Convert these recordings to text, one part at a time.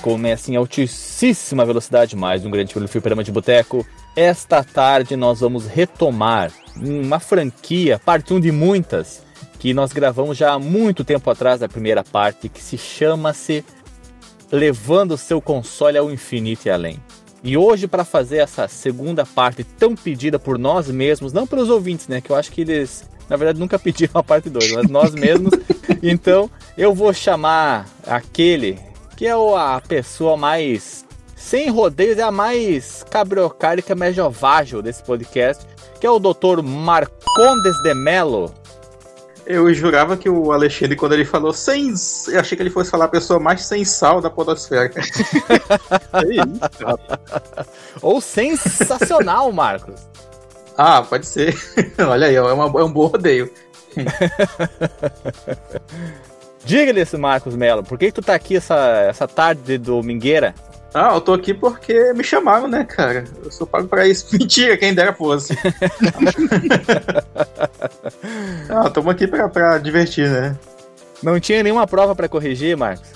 Começa em altíssima velocidade mais um grande fliperama de boteco. Esta tarde nós vamos retomar uma franquia, parte 1 de muitas, que nós gravamos já há muito tempo atrás da primeira parte, que se chama-se Levando seu console ao infinito e além. E hoje, para fazer essa segunda parte tão pedida por nós mesmos, não pelos ouvintes, né? Que eu acho que eles, na verdade, nunca pediram a parte 2, mas nós mesmos. então, eu vou chamar aquele que é a pessoa mais. Sem rodeios, é a mais cabriocárica, medievável desse podcast, que é o Dr. Marcondes de Mello. Eu jurava que o Alexandre, quando ele falou sem. Eu achei que ele fosse falar a pessoa mais sem sal da Podosfera. é isso, rapaz. Ou sensacional, Marcos. Ah, pode ser. Olha aí, é, uma, é um bom rodeio. Diga-lhe, Marcos Melo, por que, que tu tá aqui essa, essa tarde de domingueira? Ah, eu tô aqui porque me chamaram, né, cara? Eu sou pago pra isso. Mentira, quem dera fosse. ah, estamos aqui pra, pra divertir, né? Não tinha nenhuma prova para corrigir, Marcos?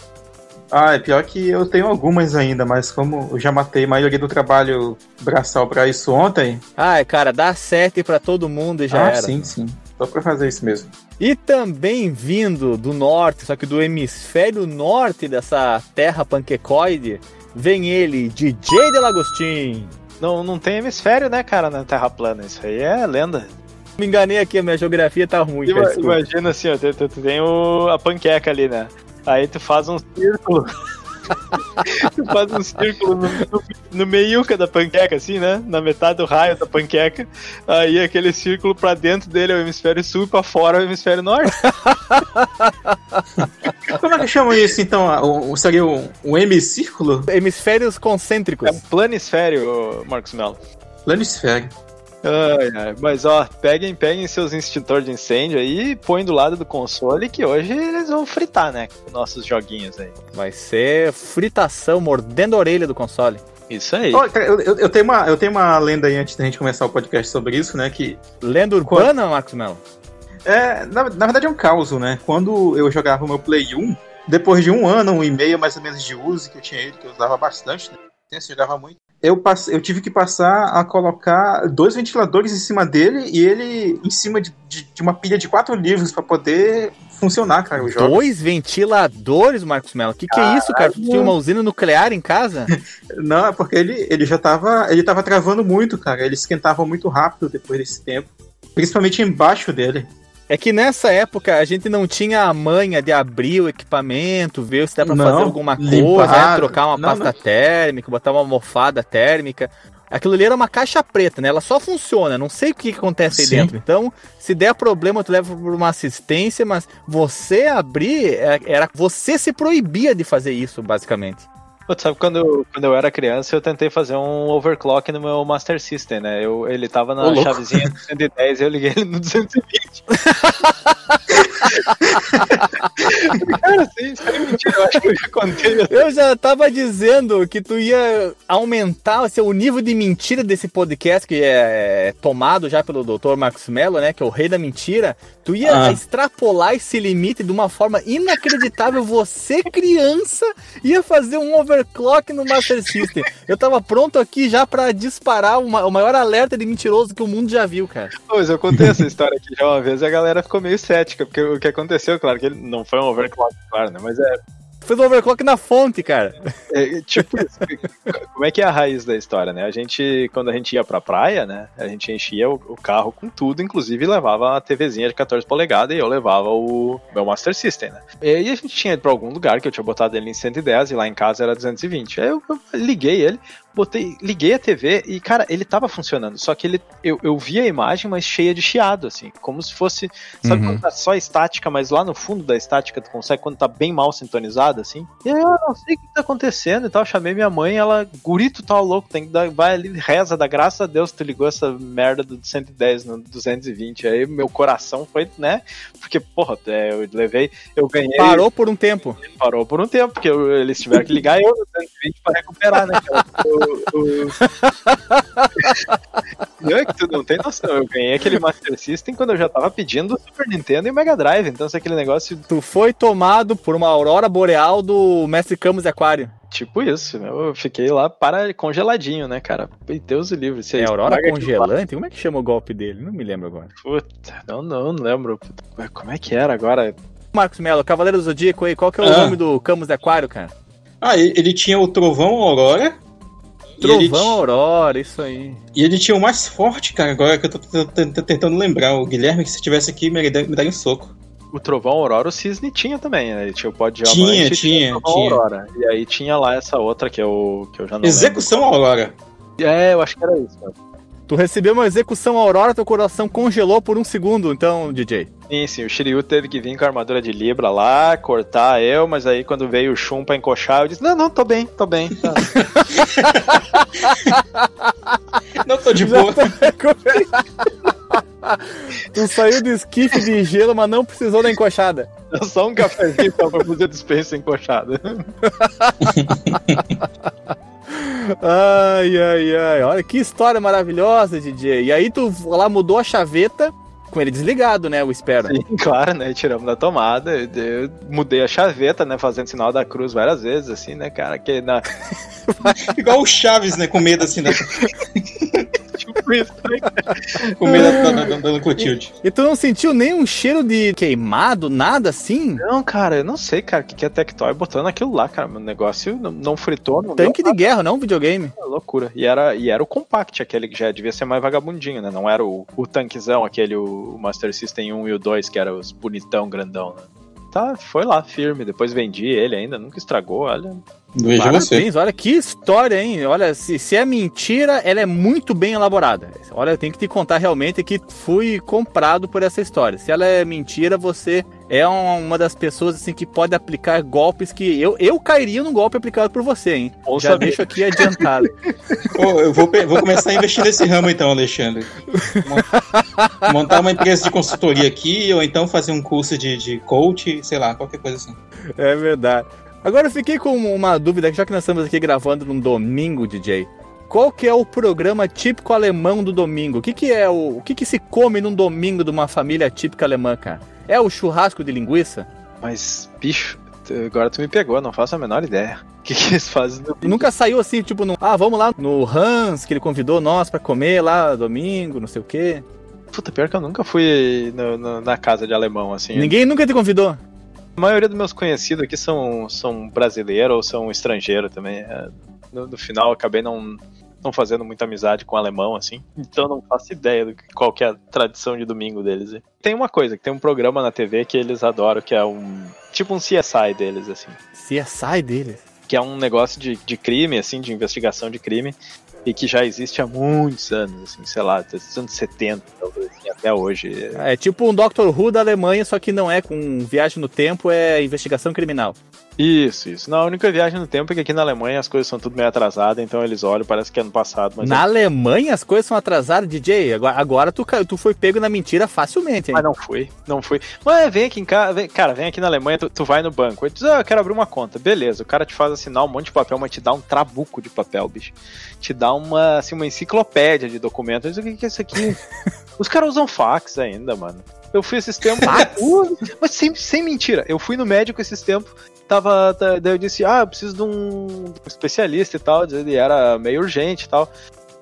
Ah, é pior que eu tenho algumas ainda, mas como eu já matei a maioria do trabalho braçal para isso ontem. Ah, cara, dá sete para todo mundo e já ah, era. Sim, sim. Só pra fazer isso mesmo. E também vindo do norte, só que do hemisfério norte dessa terra panquecoide, vem ele, DJ Delagostin. Não, não tem hemisfério, né, cara, na Terra plana. Isso aí é lenda. Me enganei aqui, a minha geografia tá ruim. Ima, imagina assim, ó, tu, tu, tu tem o, a panqueca ali, né? Aí tu faz um círculo. tu faz um círculo no, no, no meiuca da panqueca, assim, né? Na metade do raio da panqueca. Aí aquele círculo pra dentro dele é o hemisfério sul e pra fora é o hemisfério norte. Como é que chama isso, então? O, seria um, um hemicírculo? Hemisférios concêntricos. É um planisfério, Marcos Mello. Planisfério. Ai, ai, mas ó, peguem, peguem seus extintores de incêndio aí e põem do lado do console que hoje eles vão fritar, né? Com nossos joguinhos aí. Vai ser fritação, mordendo a orelha do console. Isso aí. Oh, eu, eu, eu, tenho uma, eu tenho uma lenda aí antes da gente começar o podcast sobre isso, né? Que. Lenda urbana, Quando... Marcos Melo? É, na, na verdade é um caos, né? Quando eu jogava o meu Play 1, depois de um ano, um e meio mais ou menos de uso que eu tinha ele, que eu usava bastante, né? Eu jogava muito eu, eu tive que passar a colocar dois ventiladores em cima dele e ele em cima de, de, de uma pilha de quatro livros para poder funcionar, cara, o jogo. Dois ventiladores, Marcos Mello? Que que é isso, cara? Tu tinha uma usina nuclear em casa? Não, é porque ele, ele já tava, ele tava travando muito, cara. Ele esquentava muito rápido depois desse tempo. Principalmente embaixo dele. É que nessa época a gente não tinha a manha de abrir o equipamento, ver se dá pra não, fazer alguma coisa, né? trocar uma não, pasta não. térmica, botar uma almofada térmica. Aquilo ali era uma caixa preta, né? Ela só funciona, não sei o que, que acontece aí dentro. Então, se der problema, tu leva por uma assistência, mas você abrir, é, era você se proibia de fazer isso, basicamente. Pô, sabe quando eu, quando eu era criança eu tentei fazer um overclock no meu Master System, né? Eu, ele tava na Ô, chavezinha do 110 e eu liguei ele no 220. Cara, assim, isso é mentira, eu acho que eu já contei. Eu já tava dizendo que tu ia aumentar assim, o nível de mentira desse podcast que é tomado já pelo Dr. Marcos Mello, né? Que é o rei da mentira. Tu ia ah. extrapolar esse limite de uma forma inacreditável. Você, criança, ia fazer um overclock no Master System. Eu tava pronto aqui já para disparar uma, o maior alerta de mentiroso que o mundo já viu, cara. Pois, eu contei essa história aqui já uma vez e a galera ficou meio cética, porque o que aconteceu, claro, que ele não foi um overclock, claro, né? Mas é Fez overclock na fonte, cara. É, tipo, como é que é a raiz da história, né? A gente, quando a gente ia pra praia, né? A gente enchia o, o carro com tudo, inclusive levava a TVzinha de 14 polegadas e eu levava o meu Master System, né? E aí a gente tinha ido pra algum lugar que eu tinha botado ele em 110 e lá em casa era 220. Aí eu, eu liguei ele, botei, liguei a TV e, cara, ele tava funcionando. Só que ele, eu, eu vi a imagem, mas cheia de chiado, assim. Como se fosse. Sabe uhum. quando tá só estática, mas lá no fundo da estática tu consegue quando tá bem mal sintonizado, assim? E aí eu não sei o que tá acontecendo e tal. Chamei minha mãe, ela, gurito tal, tá louco, tem que dar, vai ali, reza, da graças a Deus tu ligou essa merda do 110 no 220. Aí meu coração foi, né? Porque, porra, é, eu levei, eu ganhei. Parou por um tempo. Parou por um tempo, porque eu, eles tiveram que ligar eu no 220 pra recuperar, né? Eu, Não, é que tu não tem noção. Eu ganhei aquele Master System quando eu já tava pedindo Super Nintendo e Mega Drive. Então, se aquele negócio. Tu foi tomado por uma aurora boreal do Mestre Camus de Aquário. Tipo isso, né? Eu fiquei lá para congeladinho, né, cara? E Deus o livre. É aurora congelante? Como é que chama o golpe dele? Não me lembro agora. Puta, não, não, não lembro. Como é que era agora? Marcos Melo, Cavaleiro do Zodíaco aí, qual que é o ah. nome do Camus de Aquário, cara? Ah, ele tinha o Trovão Aurora, Trovão Aurora, isso aí. E ele tinha o mais forte, cara, agora que eu tô, tentando lembrar. O Guilherme, que se estivesse aqui, me, me daria um soco. O Trovão Aurora, o Cisne tinha também, né? Ele tinha o pó de Tinha, tinha, tinha. Aurora. E aí tinha lá essa outra que eu, que eu já não Execução lembro. Aurora. É, eu acho que era isso, cara. Tu recebeu uma execução Aurora, teu coração congelou por um segundo, então, DJ. Sim, sim, o Shiryu teve que vir com a armadura de Libra lá, cortar eu, mas aí quando veio o Shun pra encoxar, eu disse, não, não, tô bem, tô bem. Tá. não tô de boa. tu saiu do esquife de gelo, mas não precisou da encoxada. Só um cafezinho pra fazer dispensa encoxada. Ai, ai, ai. Olha que história maravilhosa, DJ. E aí tu lá mudou a chaveta com ele desligado, né? Eu espero. Sim, claro, né? Tiramos da tomada. Eu, mudei a chaveta, né? Fazendo sinal da cruz várias vezes, assim, né, cara? Que na... Igual o Chaves, né? Com medo, assim, né? isso? Com medo da, da, Clotilde. E tu não sentiu nenhum cheiro de queimado, nada assim? Não, cara, eu não sei, cara, o que, que a Tectoy botando aquilo lá, cara. O negócio não, não fritou. Não Tanque de guerra, não videogame. É loucura. E era, e era o Compact, aquele que já devia ser mais vagabundinho, né? Não era o, o tanquezão, aquele, o Master System 1 e o 2, que era os bonitão, grandão, né? Tá, foi lá, firme. Depois vendi ele ainda, nunca estragou, olha. Veja Parabéns, você. olha que história, hein? Olha, se, se é mentira, ela é muito bem elaborada. Olha, eu tenho que te contar realmente que fui comprado por essa história. Se ela é mentira, você é uma das pessoas assim que pode aplicar golpes que eu, eu cairia no golpe aplicado por você, hein? Ou Já saber. deixo aqui adiantado. Pô, eu vou, vou começar a investir nesse ramo então, Alexandre. Montar uma empresa de consultoria aqui, ou então fazer um curso de, de coach, sei lá, qualquer coisa assim. É verdade. Agora eu fiquei com uma dúvida, já que nós estamos aqui gravando num domingo, DJ. Qual que é o programa típico alemão do domingo? O que, que é o, o que, que se come num domingo de uma família típica alemã, cara? É o churrasco de linguiça? Mas, bicho, agora tu me pegou, não faço a menor ideia. O que, que eles fazem no Nunca saiu assim, tipo, no, ah, vamos lá no Hans, que ele convidou nós para comer lá domingo, não sei o quê. Puta, pior que eu nunca fui no, no, na casa de alemão, assim. Ninguém nunca te convidou? A maioria dos meus conhecidos aqui são, são brasileiros ou são estrangeiros também. É, no, no, final, acabei não, não fazendo muita amizade com o alemão, assim. Então não faço ideia do que, qual que é a tradição de domingo deles. Tem uma coisa, que tem um programa na TV que eles adoram, que é um... Tipo um CSI deles, assim. CSI deles? Que é um negócio de, de crime, assim, de investigação de crime e que já existe há muitos anos, assim, sei lá, dos anos 70, talvez, assim, até hoje. É tipo um Doctor Who da Alemanha, só que não é com viagem no tempo, é investigação criminal. Isso, isso. Não, a única viagem no tempo é que aqui na Alemanha as coisas são tudo meio atrasadas, então eles olham, parece que é ano passado. na é... Alemanha as coisas são atrasadas, DJ? Agora, agora tu, tu foi pego na mentira facilmente, hein? Mas não fui, não fui. Mas vem aqui em casa, cara, vem aqui na Alemanha, tu, tu vai no banco, e diz, ah, eu quero abrir uma conta. Beleza, o cara te faz assinar um monte de papel, mas te dá um trabuco de papel, bicho. Te dá uma, assim, uma enciclopédia de documentos. o que, que é isso aqui? Os caras usam fax ainda, mano. Eu fui esses tempos. mas sem, sem mentira. Eu fui no médico esses tempos tava. Daí eu disse, ah, eu preciso de um especialista e tal. Ele era meio urgente e tal.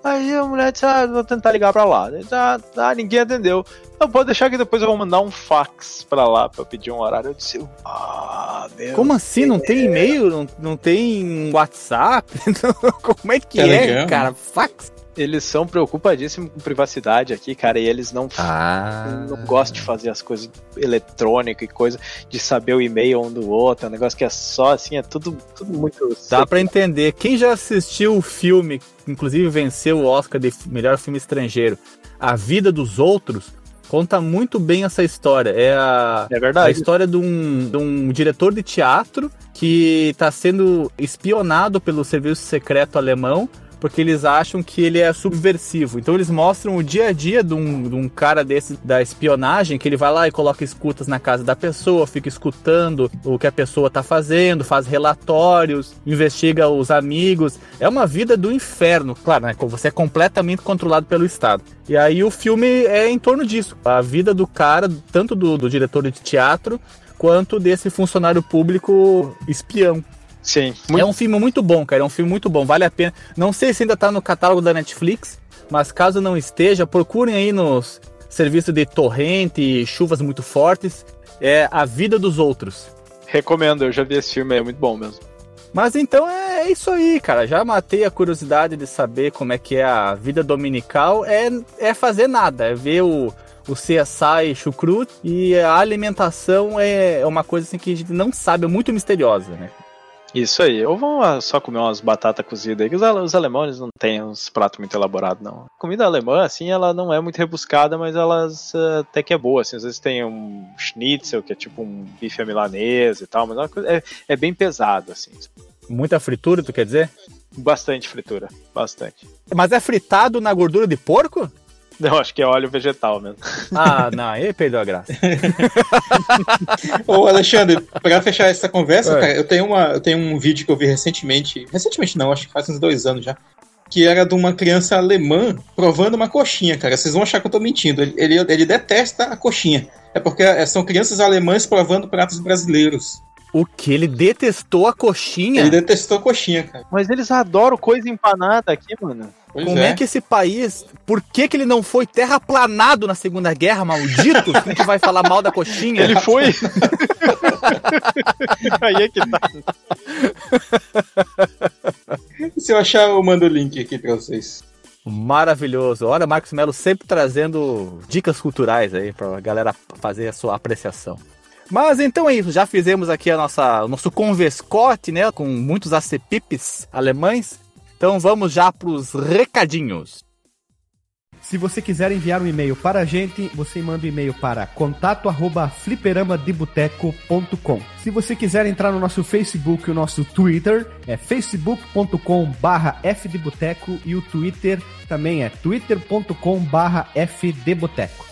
Aí a mulher disse, ah, vou tentar ligar pra lá. Disse, ah, ah, ninguém atendeu. Não, pode deixar que depois eu vou mandar um fax pra lá pra pedir um horário. Eu disse, ah, meu Como assim? Não tem e-mail? Não, não tem WhatsApp? Como é que é, cara? Fax? Eles são preocupadíssimos com privacidade aqui, cara, e eles não, ah. não gostam de fazer as coisas eletrônicas e coisa, de saber o e-mail um do outro, é um negócio que é só assim, é tudo, tudo muito. Dá para entender. Quem já assistiu o filme, inclusive venceu o Oscar de melhor filme estrangeiro, A Vida dos Outros, conta muito bem essa história. É a, é a história de um, de um diretor de teatro que está sendo espionado pelo serviço secreto alemão porque eles acham que ele é subversivo. Então eles mostram o dia a dia de um, de um cara desse da espionagem, que ele vai lá e coloca escutas na casa da pessoa, fica escutando o que a pessoa tá fazendo, faz relatórios, investiga os amigos. É uma vida do inferno, claro, né? Você é completamente controlado pelo Estado. E aí o filme é em torno disso. A vida do cara, tanto do, do diretor de teatro, quanto desse funcionário público espião. Sim. Muito... É um filme muito bom, cara. É um filme muito bom. Vale a pena. Não sei se ainda tá no catálogo da Netflix, mas caso não esteja, procurem aí nos serviços de torrente, chuvas muito fortes. É A Vida dos Outros. Recomendo, eu já vi esse filme, é muito bom mesmo. Mas então é isso aí, cara. Já matei a curiosidade de saber como é que é a vida dominical. É, é fazer nada, é ver o, o CSI chucrut e a alimentação é, é uma coisa assim que a gente não sabe, é muito misteriosa, né? Isso aí. Ou vão só comer umas batatas cozidas aí, que os, alemães não têm uns pratos muito elaborados, não. A comida alemã, assim, ela não é muito rebuscada, mas elas uh, até que é boa, assim. Às vezes tem um schnitzel, que é tipo um bife milanesa e tal, mas é, é, é bem pesado, assim. Muita fritura, tu quer dizer? Bastante fritura, bastante. Mas é fritado na gordura de porco? Não, acho que é óleo vegetal mesmo. Ah, não, aí perdeu a graça. Ô, Alexandre, pra fechar essa conversa, cara, eu tenho, uma, eu tenho um vídeo que eu vi recentemente. Recentemente não, acho que faz uns dois anos já. Que era de uma criança alemã provando uma coxinha, cara. Vocês vão achar que eu tô mentindo. Ele, ele, ele detesta a coxinha. É porque são crianças alemãs provando pratos brasileiros. O que? Ele detestou a coxinha? Ele detestou a coxinha, cara. Mas eles adoram coisa empanada aqui, mano. Pois Como é. é. que esse país. Por que, que ele não foi terraplanado na Segunda Guerra, maldito? A gente vai falar mal da coxinha. Ele foi. Aí é que tá. Se eu achar, eu mando o link aqui pra vocês. Maravilhoso. Olha, Marcos Melo sempre trazendo dicas culturais aí pra galera fazer a sua apreciação. Mas então é isso, já fizemos aqui a nossa, o nosso converscote, né, com muitos acepipes alemães. Então vamos já para os recadinhos. Se você quiser enviar um e-mail para a gente, você manda um e-mail para contato@fliperamadeboteco.com. Se você quiser entrar no nosso Facebook e o nosso Twitter, é facebook.com/fdeboteco e o Twitter também é twitter.com/fdeboteco.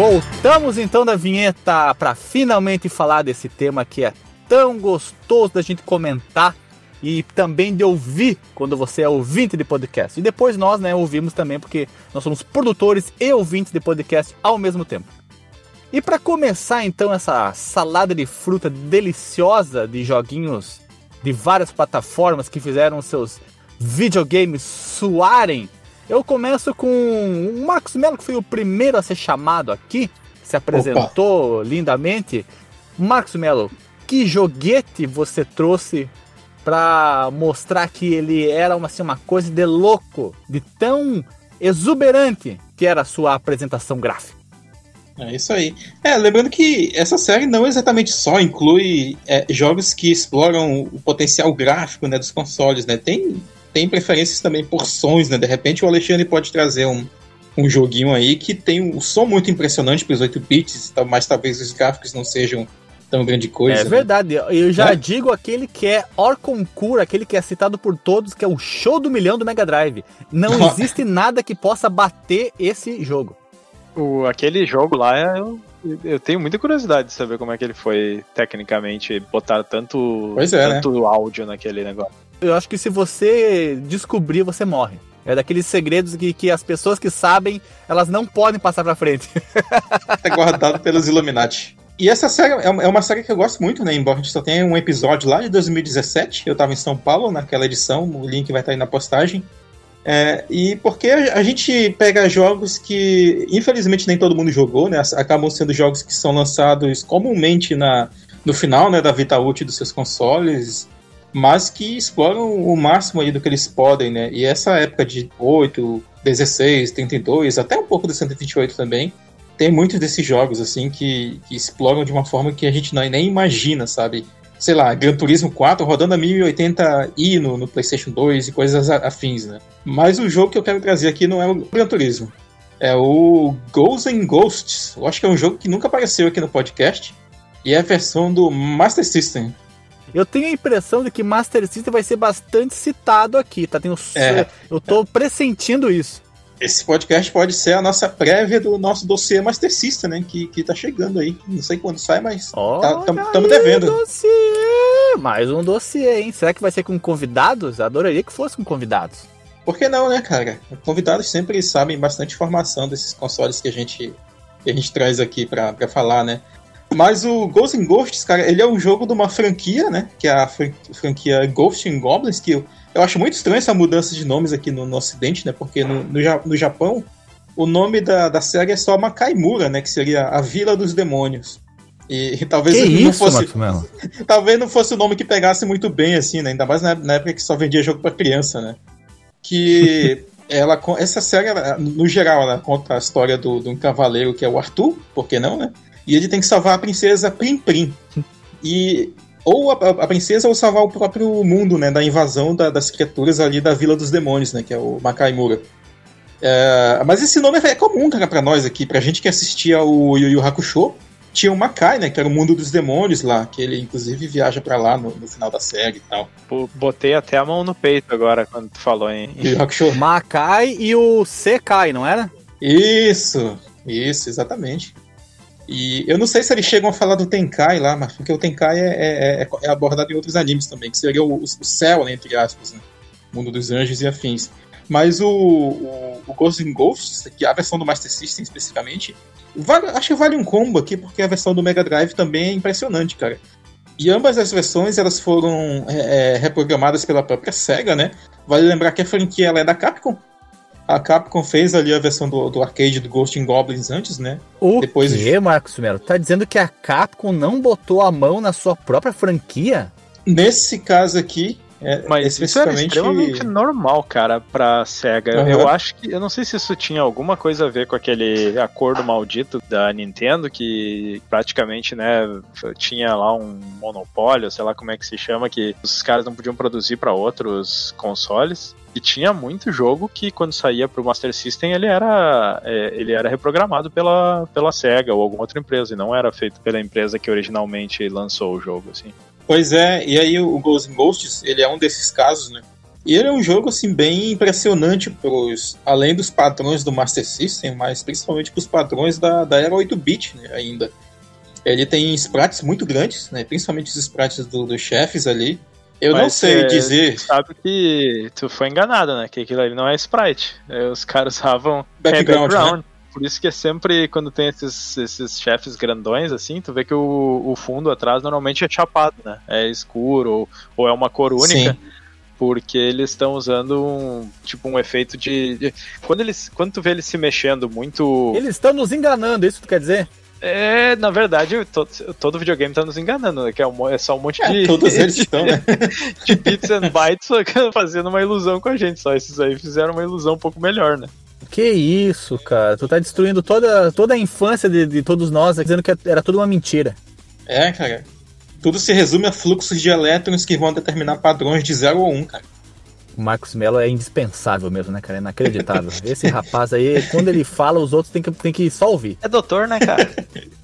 Voltamos então da vinheta para finalmente falar desse tema que é tão gostoso da gente comentar e também de ouvir quando você é ouvinte de podcast. E depois nós, né, ouvimos também porque nós somos produtores e ouvintes de podcast ao mesmo tempo. E para começar então essa salada de fruta deliciosa de joguinhos de várias plataformas que fizeram seus videogames suarem eu começo com o Marcos Melo, que foi o primeiro a ser chamado aqui, se apresentou Opa. lindamente. Marcos Melo, que joguete você trouxe para mostrar que ele era uma, assim, uma coisa de louco, de tão exuberante que era a sua apresentação gráfica? É isso aí. É, lembrando que essa série não exatamente só inclui é, jogos que exploram o potencial gráfico né, dos consoles, né? Tem tem preferências também por sons, né? De repente o Alexandre pode trazer um, um joguinho aí que tem um som muito impressionante para os 8 bits, mas talvez os gráficos não sejam tão grande coisa. É né? verdade. Eu já é? digo aquele que é Orconcourt, aquele que é citado por todos, que é o show do milhão do Mega Drive. Não existe nada que possa bater esse jogo. O, aquele jogo lá, eu, eu tenho muita curiosidade de saber como é que ele foi tecnicamente botar tanto, é, né? tanto né? áudio naquele negócio. Eu acho que se você descobrir, você morre. É daqueles segredos que, que as pessoas que sabem, elas não podem passar pra frente. é guardado pelos Illuminati. E essa série é, é uma série que eu gosto muito, né? Embora a gente só tenha um episódio lá de 2017. Eu tava em São Paulo naquela edição, o link vai estar aí na postagem. É, e porque a gente pega jogos que, infelizmente, nem todo mundo jogou, né? Acabam sendo jogos que são lançados comumente na, no final né, da vida útil dos seus consoles mas que exploram o máximo aí do que eles podem, né? E essa época de 8, 16, 32, até um pouco do 128 também, tem muitos desses jogos, assim, que, que exploram de uma forma que a gente não, nem imagina, sabe? Sei lá, Gran Turismo 4 rodando a 1080i no, no PlayStation 2 e coisas afins, né? Mas o jogo que eu quero trazer aqui não é o Gran Turismo. É o Ghosts and Ghosts. Eu acho que é um jogo que nunca apareceu aqui no podcast. E é a versão do Master System. Eu tenho a impressão de que Master System vai ser bastante citado aqui, tá? Tenho, É. Eu tô pressentindo isso. Esse podcast pode ser a nossa prévia do nosso dossiê Master System, né? Que, que tá chegando aí. Não sei quando sai, mas estamos aí devendo. Dossiê. Mais um dossiê, hein? Será que vai ser com convidados? Adoraria que fosse com convidados. Por que não, né, cara? Convidados sempre sabem bastante informação desses consoles que a gente, que a gente traz aqui pra falar, né? Mas o Ghosts and Ghosts, cara, ele é um jogo de uma franquia, né? Que é a fran- franquia Ghosts and Goblins, que eu, eu acho muito estranho essa mudança de nomes aqui no, no ocidente, né? Porque no, no, no Japão, o nome da, da série é só Makaimura, né? Que seria a Vila dos Demônios. E, e talvez não fosse, Melo? talvez não fosse o nome que pegasse muito bem, assim, né? Ainda mais na, na época que só vendia jogo pra criança, né? Que ela, essa série, ela, no geral, ela conta a história do, de um cavaleiro que é o Arthur, por que não, né? E ele tem que salvar a princesa Prim Prim. E ou a, a princesa ou salvar o próprio mundo, né? Da invasão da- das criaturas ali da Vila dos Demônios, né? Que é o Makaimura. É, mas esse nome é comum, cara, pra nós aqui. Pra gente que assistia o Yu Yu Hakusho, tinha o Makai, né? Que era o mundo dos demônios lá, que ele inclusive viaja pra lá no, no final da série e tal. Pô, Botei até a mão no peito agora quando tu falou em. Yu Yu Hakusho. Makai e o Sekai, não era? Isso, isso, exatamente. E eu não sei se eles chegam a falar do Tenkai lá, mas porque o Tenkai é, é, é- é abordado em outros animes também, que seria o, o céu, né, entre aspas, né? Mundo dos anjos e afins. Mas o, o, o Ghosts and Ghosts, que é a versão do Master System especificamente, vale- acho que vale um combo aqui, porque a versão do Mega Drive também é impressionante, cara. E ambas as versões elas foram é, é, reprogramadas pela própria SEGA, né? Vale lembrar que a franquia ela é da Capcom. A Capcom fez ali a versão do, do arcade do Ghost in Goblins antes, né? O Depois- quê, Marcos Melo? Tá dizendo que a Capcom não botou a mão na sua própria franquia? Nesse caso aqui, é, Mas isso era especificamente. extremamente normal, cara, pra SEGA. Aham. Eu acho que. Eu não sei se isso tinha alguma coisa a ver com aquele acordo maldito da Nintendo, que praticamente, né, tinha lá um monopólio, sei lá como é que se chama, que os caras não podiam produzir pra outros consoles. E tinha muito jogo que quando saía pro Master System ele era, é, ele era reprogramado pela, pela SEGA ou alguma outra empresa, e não era feito pela empresa que originalmente lançou o jogo, assim. Pois é, e aí o Ghosts Ghosts, ele é um desses casos, né? E ele é um jogo, assim, bem impressionante pros, além dos padrões do Master System, mas principalmente pros padrões da, da era 8-bit, né, ainda. Ele tem sprites muito grandes, né? Principalmente os sprites do- dos chefes ali. Eu não Mas, sei é, dizer sabe que tu foi enganado, né? Que aquilo ali não é sprite. É, Os caras usavam é, background, né? Por isso que é sempre quando tem esses, esses chefes grandões, assim, tu vê que o, o fundo atrás normalmente é chapado, né? É escuro ou, ou é uma cor única. Sim. Porque eles estão usando um tipo um efeito de. de- Quando, eles, quando tu vê eles se mexendo muito. Eles estão nos enganando, isso tu quer dizer? É, na verdade, todo, todo videogame tá nos enganando, né? Que é, um, é só um monte É, de. todos eles estão, né? de bits and bytes fazendo uma ilusão com a gente. Só esses aí fizeram uma ilusão um pouco melhor, né? Que isso, cara? Tu tá destruindo toda, toda a infância de, de todos nós, dizendo que era tudo uma mentira. É, cara. Tudo se resume a fluxos de elétrons que vão determinar padrões de 0 ou 1, um, cara. O Marcos Mello é indispensável mesmo, né, cara? É inacreditável. Esse rapaz aí, quando ele fala, os outros têm que, têm que só ouvir. É doutor, né, cara?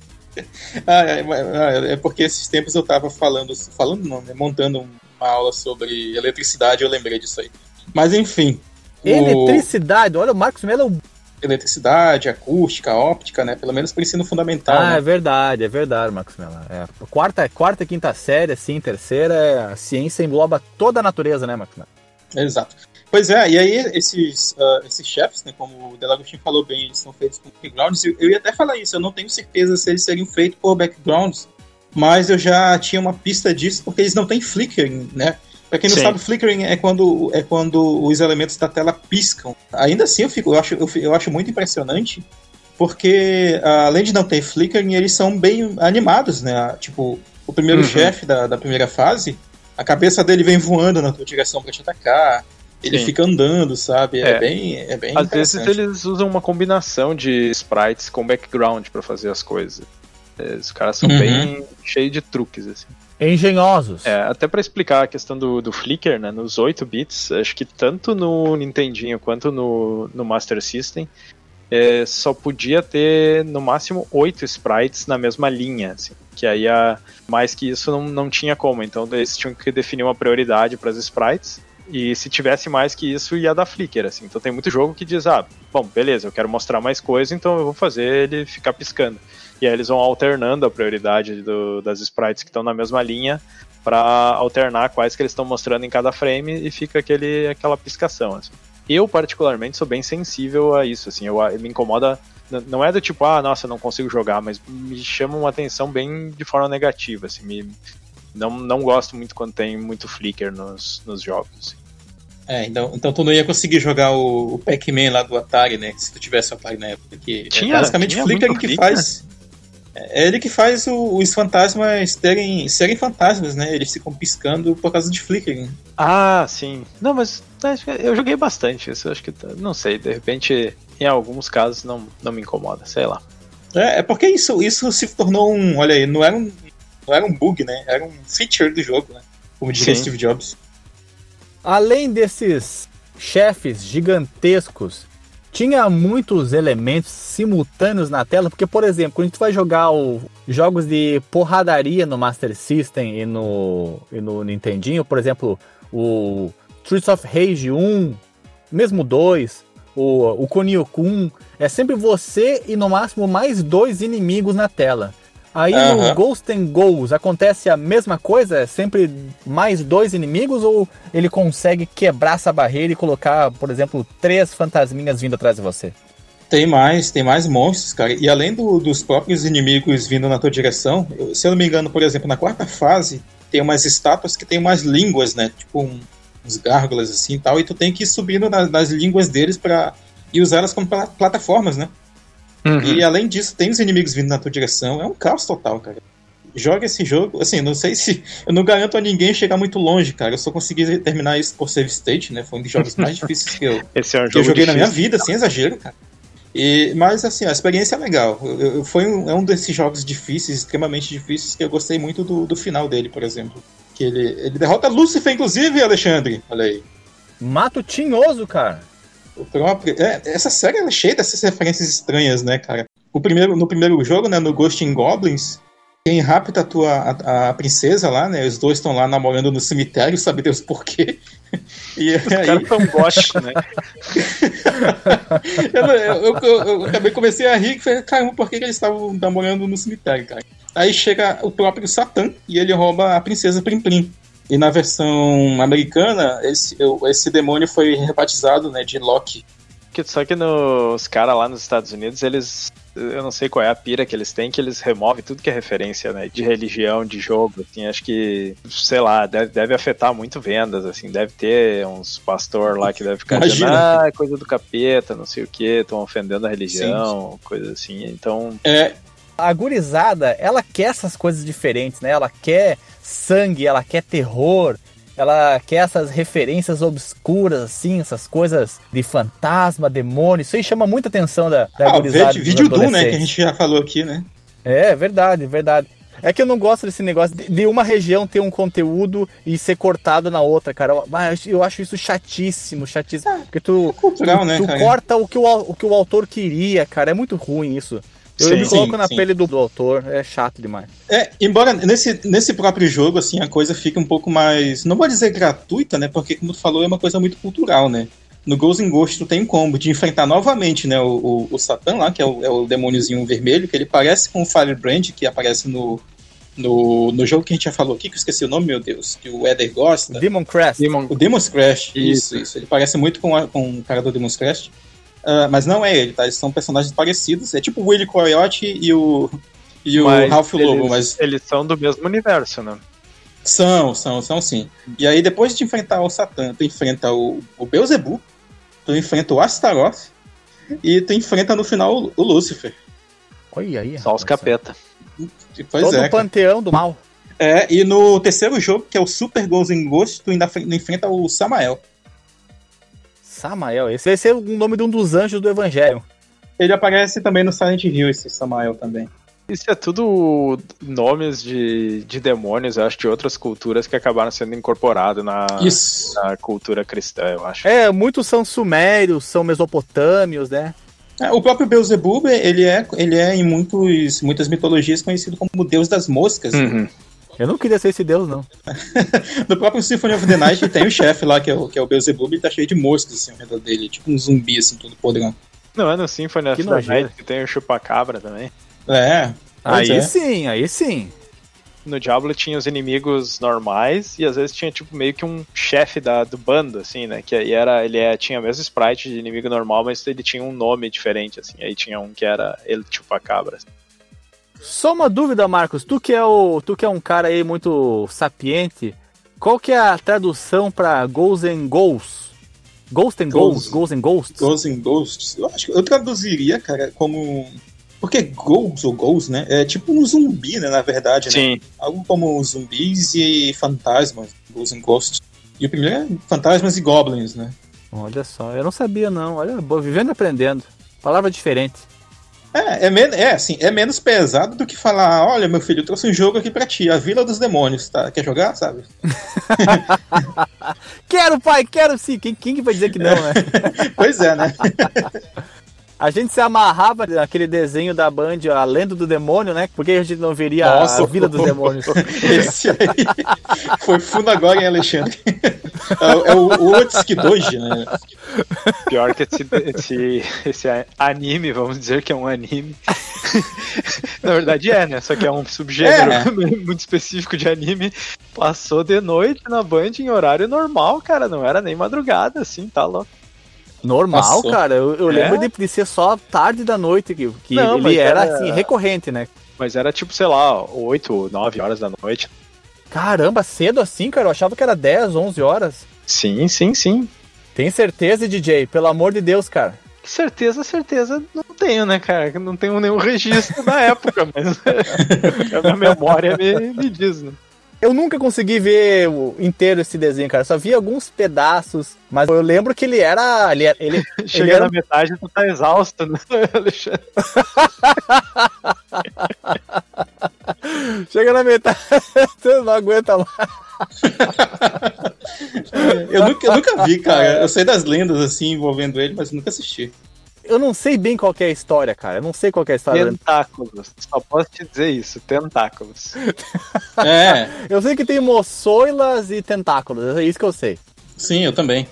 Ah, é, é- é porque esses tempos eu tava falando, falando não, né, montando uma aula sobre eletricidade, eu lembrei disso aí. Mas enfim, o- Eletricidade, olha, o Marcos Mello é o eletricidade, acústica, óptica, né, pelo menos para ensino fundamental. Ah, é né? verdade, é verdade, Marcos Mello. É, quarta, quarta, quinta série, assim, terceira, é, a ciência engloba toda a natureza, né, Marcos Mello? Exato. Pois é, e aí esses, ah, esses chefes, né, como o Delagostin falou bem, eles são feitos por backgrounds. Eu, ia até falar isso, eu não tenho certeza se eles seriam feitos por backgrounds, mas eu já tinha uma pista disso porque eles não têm flickering, né? Pra quem não Sim. sabe, flickering é quando, é quando os elementos da tela piscam. Ainda assim, eu, fico, eu, acho, eu, eu acho muito impressionante, porque ah, além de não ter flickering, eles são bem animados, né? Tipo, o primeiro Uhum. chefe da, da primeira fase, a cabeça dele vem voando na tua direção pra te atacar. Ele Sim. fica andando, sabe? É, É. bem. É bem Às vezes eles usam uma combinação de sprites com background pra fazer as coisas. É, Os caras são Uhum. bem cheios de truques, assim. Engenhosos. É, até pra explicar a questão do, do Flickr, né, nos 8 bits, acho que tanto no Nintendinho quanto no, no Master System, é, só podia ter no máximo 8 sprites na mesma linha, assim, que aí a, mais que isso não, não tinha como, então eles tinham que definir uma prioridade para as sprites, e se tivesse mais que isso ia dar Flickr, assim, então tem muito jogo que diz, ah, bom, beleza, eu quero mostrar mais coisa, então eu vou fazer ele ficar piscando. E aí eles vão alternando a prioridade do- das sprites que estão na mesma linha para alternar quais que eles estão mostrando em cada frame e fica aquele, aquela piscação. assim. Eu, particularmente, sou bem sensível a isso. Assim, eu, me incomoda. Não é do tipo, ah, nossa, não consigo jogar, mas me chama uma atenção bem de forma negativa. Assim, me, não, não gosto muito quando tem muito flicker nos, nos jogos. assim. É, então, então tu não ia conseguir jogar o, o Pac-Man lá do Atari, né? Se tu tivesse o Atari na época. Que Tinha- é basicamente tinha Flickr que faz. É ele que faz o- os fantasmas terem, serem fantasmas, né? Eles ficam piscando por causa de Flickr. Ah, sim. Não, mas acho que eu joguei bastante isso. Acho que, tá- não sei, de repente, em alguns casos, não, não me incomoda, sei lá. É, é porque isso, isso se tornou um. Olha aí, não era um, não era um bug, né? Era um feature do jogo, né? Como diria Sim. Steve Jobs. Além desses chefes gigantescos, tinha muitos elementos simultâneos na tela, porque, por exemplo, quando a gente vai jogar o- jogos de porradaria no Master System e no, e no Nintendinho, por exemplo, o Streets of Rage 1, mesmo 2, o, o Kunio-kun, é sempre você e no máximo mais dois inimigos na tela. Aí no. Ghost and Goals acontece a mesma coisa? É sempre mais dois inimigos ou ele consegue quebrar essa barreira e colocar, por exemplo, três fantasminhas vindo atrás de você? Tem mais, tem mais monstros, cara. E além do- dos próprios inimigos vindo na tua direção, eu- se eu não me engano, por exemplo, na quarta fase, tem umas estátuas que tem umas línguas, né? Tipo um- uns gárgulas assim e tal, e tu tem que ir subindo na- nas línguas deles para e usar elas como pla- plataformas, né? E além disso, tem os inimigos vindo na tua direção. É um caos total, cara. Joga esse jogo, assim, não sei se. Eu não garanto a ninguém chegar muito longe, cara. Eu só consegui terminar isso por save state, né? Foi um dos jogos mais difíceis que eu, é um que eu joguei na minha difícil. vida, sem exagero, cara. E, mas assim, a experiência é legal. Eu- eu- foi um, é um desses jogos difíceis, extremamente difíceis, que eu gostei muito do, do final dele, por exemplo. Que ele, ele derrota Lúcifer, inclusive, Alexandre. Olha aí. Mato tinhoso, cara. O próprio, é, essa série é cheia dessas referências estranhas, né, cara? O primeiro, no primeiro jogo, né, no Ghost in Goblins, quem rapta a tua a, a princesa lá, né? Os dois estão lá namorando no cemitério, sabe Deus por quê. E Os aí, caras né? eu, eu, eu- eu acabei comecei a rir e falei, caramba, por que, que eles estavam namorando no cemitério, cara? Aí chega o próprio Satã e ele rouba a princesa Plim Plim. E na versão americana, esse, esse demônio foi rebatizado né, de Loki. Que- Só que no- os caras lá nos Estados Unidos, eles. Eu não sei qual é a pira que eles têm, que eles removem tudo que é referência, né? De religião, de jogo, assim, acho que, sei lá, deve, deve afetar muito vendas, assim, deve ter uns pastor lá que deve ficar dizendo, ah, é coisa do capeta, não sei o que, estão ofendendo a religião, coisa assim. Então, É, A gurizada, ela quer essas coisas diferentes, né? Ela quer sangue, ela quer terror, ela quer essas referências obscuras, assim, essas coisas de fantasma, demônio. Isso aí chama muita atenção da, da ah, vídeo, vídeo do, né, que a gente já falou aqui, né? É, verdade, verdade. É que eu não gosto desse negócio de, uma região ter um conteúdo e ser cortado na outra, cara. Eu, ah, eu acho- isso chatíssimo, chatíssimo. Porque tu, Cultural, tu, né, tu corta o que o, o que o autor queria, cara. É muito ruim isso. Eu Sim, me coloco sim, na sim. pele do, do autor, é chato demais. É, embora nesse, nesse próprio jogo, assim, a coisa fica um pouco mais. Não vou dizer gratuita, né? Porque, como tu falou, é uma coisa muito cultural, né? No Ghost in Ghost tu tem um combo de enfrentar novamente, né? O, o, o Satã lá, que é o, é o demôniozinho vermelho, que ele parece com o Firebrand, que aparece no, no, no jogo que a gente já falou aqui, que eu esqueci o nome, meu Deus, que o Eder gosta. Demon Crest. Demon, O Demon's Crash, Isso. isso, isso. Ele parece muito com, a- com o cara do Demon's Crash. Ah, mas não é ele, tá? Eles são personagens parecidos. É tipo o Willy Coyote e o, e o Ralph Lobo, eles, mas eles são do mesmo universo, né? são, são, são sim. E aí depois de enfrentar o Satã, tu enfrenta o, o Beelzebub, tu enfrenta o Astaroth e tu enfrenta no final o, o Lúcifer. Olha aí. Só os rapaz. capeta. Pois Todo é. o panteão do mal. É, e no terceiro jogo, que é o Super Ghosts in Ghost, tu ainda enfrenta o Samael. Samael, esse vai ser o nome de um dos anjos do Evangelho. Ele aparece também no Silent Hill, esse Samael também. Isso é tudo nomes de, de demônios, eu acho, de outras culturas que acabaram sendo incorporados na, na cultura cristã, eu acho. É, muitos são sumérios, são mesopotâmios, né? É, o próprio Beelzebub, ele é, ele é em muitos, muitas mitologias conhecido como o deus das moscas. Uhum. Eu não queria ser esse deus, não. no próprio Symphony of the Night tem o chefe lá, que é o, que é o Beelzebub, e tá cheio de moscas assim, ao redor dele, tipo um zumbi, assim, todo podrão. Não, é no Symphony of the Night que tem o chupacabra também. É. Aí é. sim, aí sim. No Diablo tinha os inimigos normais e às vezes tinha tipo meio que um chefe da, do bando, assim, né? Que aí era, ele é, tinha o mesmo sprite de inimigo normal, mas ele tinha um nome diferente, assim. Aí tinha um que era ele chupacabra. Assim. Só uma dúvida, Marcos. Tu que é o, tu que é um cara aí muito sapiente, qual que é a tradução para Ghosts and Ghosts? Ghost and Ghosts, Ghosts and Ghosts? Ghosts and Ghosts. Eu acho que eu traduziria, cara, como porque Ghosts ou Ghosts, né? É tipo um zumbi, né? Na verdade, né? Sim. né? Algo como zumbis e fantasmas, Ghosts and Ghosts. E o primeiro é fantasmas e goblins, né? Olha só, eu não sabia não. Olha, vivendo e aprendendo. Palavra diferente. É, é, men é, assim, é menos pesado do que falar, olha, meu filho, eu trouxe um jogo aqui pra ti, a Vila dos Demônios, tá? Quer jogar, sabe? quero, pai, quero sim. Quem, quem que vai dizer que não, né? pois é, né? A gente se amarrava naquele desenho da Band, a Lenda do Demônio, né? Porque a gente não veria Nossa, a Vila dos Demônios. Esse aí foi fundo agora, hein, Alexandre? É, é o, o Otsuki Doji, né? Pior que esse, esse, esse anime, vamos dizer que é um anime. Na verdade é, né? Só que é um subgênero é. muito específico de anime. Passou de noite na Band em horário normal, cara. Não era nem madrugada, assim, tá louco. Normal, Passou. cara. Eu, eu é? lembro de, de, ser só tarde da noite que, que Não, ele era, era, assim, recorrente, né? Mas era tipo, sei lá, 8, 9 horas da noite. Caramba, cedo assim, cara. Eu achava que era 10, 11 horas. Sim, sim, sim. Tem certeza, DJ? Pelo amor de Deus, cara. Certeza, certeza não tenho, né, cara? Não tenho nenhum registro da época, mas a minha memória me, me diz, né? Eu nunca consegui ver inteiro esse desenho, cara. Só vi alguns pedaços, mas eu lembro que ele era. Ele, ele, Chega ele era... na metade tu tá exausto, né, Alexandre? Chega na metade, tu não aguenta mais. eu, nunca, eu nunca vi, cara. Eu sei das lendas assim envolvendo ele, mas nunca assisti eu não sei bem qual é a história, cara. Eu não sei qual é a história. Tentáculos. Só posso te dizer isso. Tentáculos. é. Eu sei que tem moçoilas e tentáculos. É isso que eu sei. Sim, eu também.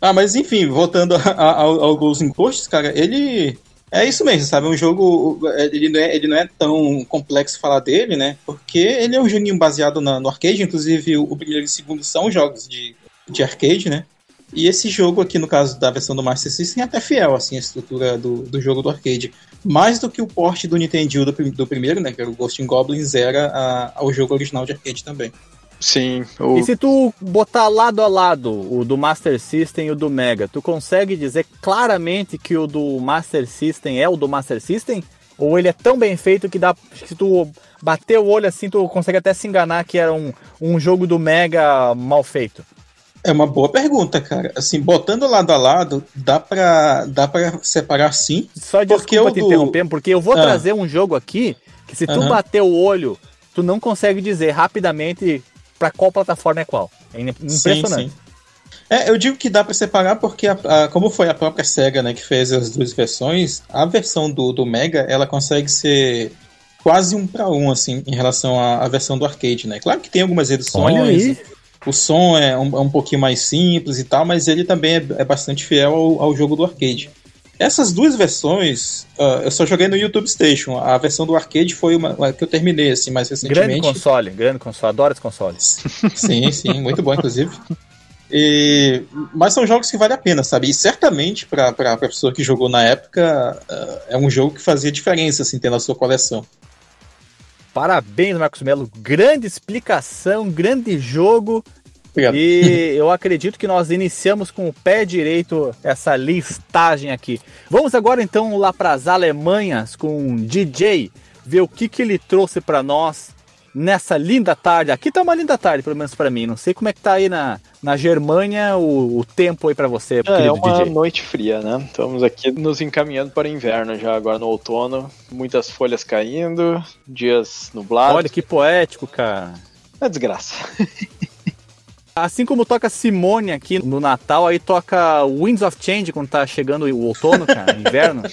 Ah, mas enfim, voltando ao, ao Ghosts in Ghosts, cara, ele... É isso mesmo, sabe? É um jogo. Ele não é, ele não é tão complexo falar dele, né? Porque ele é um joguinho baseado na, no arcade, inclusive o, o primeiro e o segundo são jogos de, de arcade, né? E esse jogo aqui, no caso da versão do Master System, é até fiel, assim, a estrutura do, do jogo do arcade. Mais do que o porte do Nintendo do, do primeiro, né, que era o Ghost in Goblins, era a, ao jogo original de arcade também. Sim. O... E se tu botar lado a lado o do Master System e o do Mega, tu consegue dizer claramente que o do Master System é o do Master System? Ou ele é tão bem feito que dá. que se tu bater o olho assim, tu consegue até se enganar que era um, um jogo do Mega mal feito? É uma boa pergunta, cara. Assim, botando lado a lado, dá pra, dá pra separar sim. Só desculpa te do... interromper, porque eu vou ah. trazer um jogo aqui que se tu uhum. bater o olho, tu não consegue dizer rapidamente para qual plataforma é qual. É impressionante. Sim, sim. É, eu digo que dá para separar porque, a, a, como foi a própria SEGA né, que fez as duas versões, a versão do, do Mega ela consegue ser quase um para um assim em relação à, à, versão do arcade, né? Claro que tem algumas edições. O som é um, é um pouquinho mais simples e tal, mas ele também é, é bastante fiel ao, ao, jogo do arcade. Essas duas versões, uh, eu só joguei no YouTube Station. A versão do arcade foi uma, uma que eu terminei assim mais recentemente. Grande console, grande console, adoro esse console. Sim, sim, muito bom inclusive. E, mas são jogos que vale a pena, sabe? E certamente para a pessoa que jogou na época uh, é um jogo que fazia diferença assim ter na sua coleção. Parabéns, Marcos Melo. Grande explicação, grande jogo. Obrigado. E eu acredito que nós iniciamos com o pé direito essa listagem aqui. Vamos agora então lá para as Alemanhas com o DJ, ver o que, que ele trouxe para nós nessa linda tarde. Aqui tá uma linda tarde, pelo menos para mim. Não sei como é que tá aí na, na Germânia o, o tempo aí para você, é, é uma DJ. noite fria, né? Estamos aqui nos encaminhando para o inverno já agora no outono. Muitas folhas caindo, dias nublados. Olha que poético, cara. É desgraça. Assim como toca Simone aqui no Natal, aí toca Winds of Change quando tá chegando o outono, cara, inverno.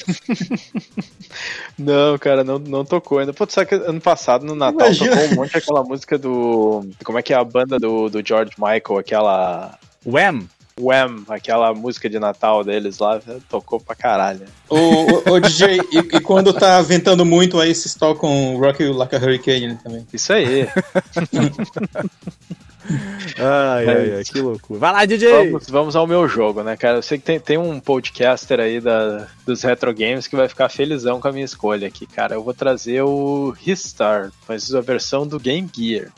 Não, cara, não, não tocou ainda. Pô, sabe que ano passado no Natal Imagina. tocou um monte aquela música do. Como é que é a banda do, do George Michael, aquela. Wham! Wham, aquela música de Natal deles lá, tocou pra caralho. O, o, o DJ, e, e, quando tá ventando muito, aí vocês tocam Rock You Like a Hurricane também. Isso aí. ai, ai, ai, que loucura. Vai lá, DJ! Vamos, vamos, ao meu jogo, né, cara? Eu sei que tem, tem um podcaster aí da, dos retro games que vai ficar felizão com a minha escolha aqui, cara. Eu vou trazer o Ristar, mas a versão do Game Gear.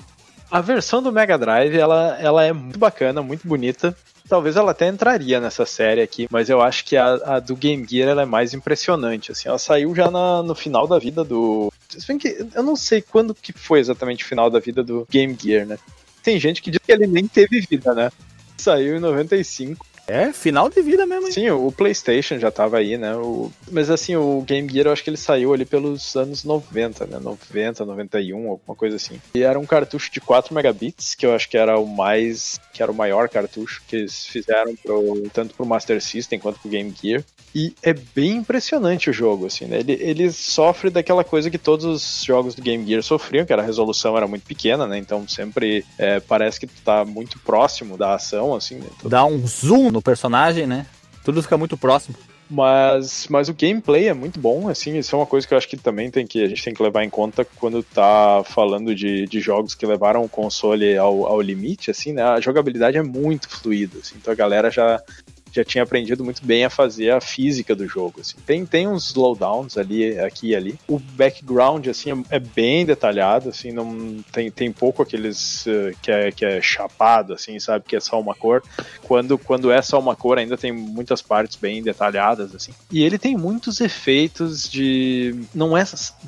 A versão do Mega Drive, ela, ela é muito bacana, muito bonita. Talvez ela até entraria nessa série aqui, mas eu acho que a, a do Game Gear é mais impressionante. Assim, ela saiu já na, no final da vida do. Se bem que eu não sei quando que foi exatamente o final da vida do Game Gear, né? Tem gente que diz que ele nem teve vida, né? Saiu em 95. É, final de vida mesmo. Hein? Sim, o PlayStation já tava aí, né? O... Mas assim, o Game Gear eu acho que ele saiu ali pelos anos 90, né? 90, 91, alguma coisa assim. E era um cartucho de 4 megabits, que eu acho que era o mais. que era o maior cartucho que eles fizeram pro... tanto pro Master System quanto pro Game Gear. E é bem impressionante o jogo, assim, né? Ele, ele sofre daquela coisa que todos os jogos do Game Gear sofriam, que era a resolução era muito pequena, né? Então sempre é, parece que tu tá muito próximo da ação, assim. Né? Dá um zoom no personagem, né? Tudo fica muito próximo. Mas, mas o gameplay é muito bom, assim, isso é uma coisa que eu acho que também tem que, a gente tem que levar em conta quando tá falando de, de jogos que levaram o console ao, ao limite, assim, né? A jogabilidade é muito fluida, assim, então a galera já já tinha aprendido muito bem a fazer a física do jogo. Assim. Tem, tem uns slowdowns ali, aqui e ali. O background, assim, é, é bem detalhado, assim, não tem, tem pouco aqueles uh, que, é, que é chapado, assim, sabe, que é só uma cor. Quando, quando é só uma cor, ainda tem muitas partes bem detalhadas, assim. E ele tem muitos efeitos de... não é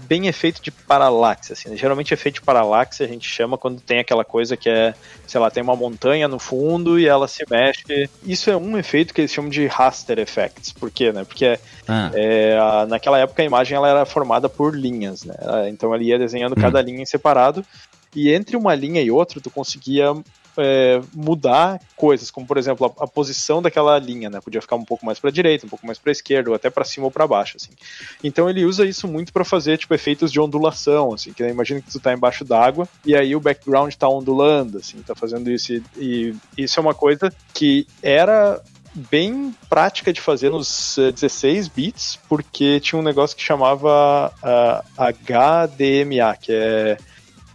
bem efeito de paralaxe, assim. Né? Geralmente efeito de paralaxe a gente chama quando tem aquela coisa que é, sei lá, tem uma montanha no fundo e ela se mexe. Isso é um efeito que eles chamam de raster effects. Por quê, né? Porque ah. é, a, naquela época a imagem ela era formada por linhas, né? Então ele ia desenhando hum. cada linha em separado e entre uma linha e outra tu conseguia é, mudar coisas, como por exemplo a, a, posição daquela linha, né? Podia ficar um pouco mais para direita, um pouco mais para esquerda, ou até para cima ou para baixo, assim. Então ele usa isso muito para fazer tipo efeitos de ondulação, assim. Que imagina que tu tá embaixo d'água e aí o background tá ondulando, assim, tá fazendo isso e, e isso é uma coisa que era bem prática de fazer nos 16 eh, bits, porque tinha um negócio que chamava uh, HDMA, que é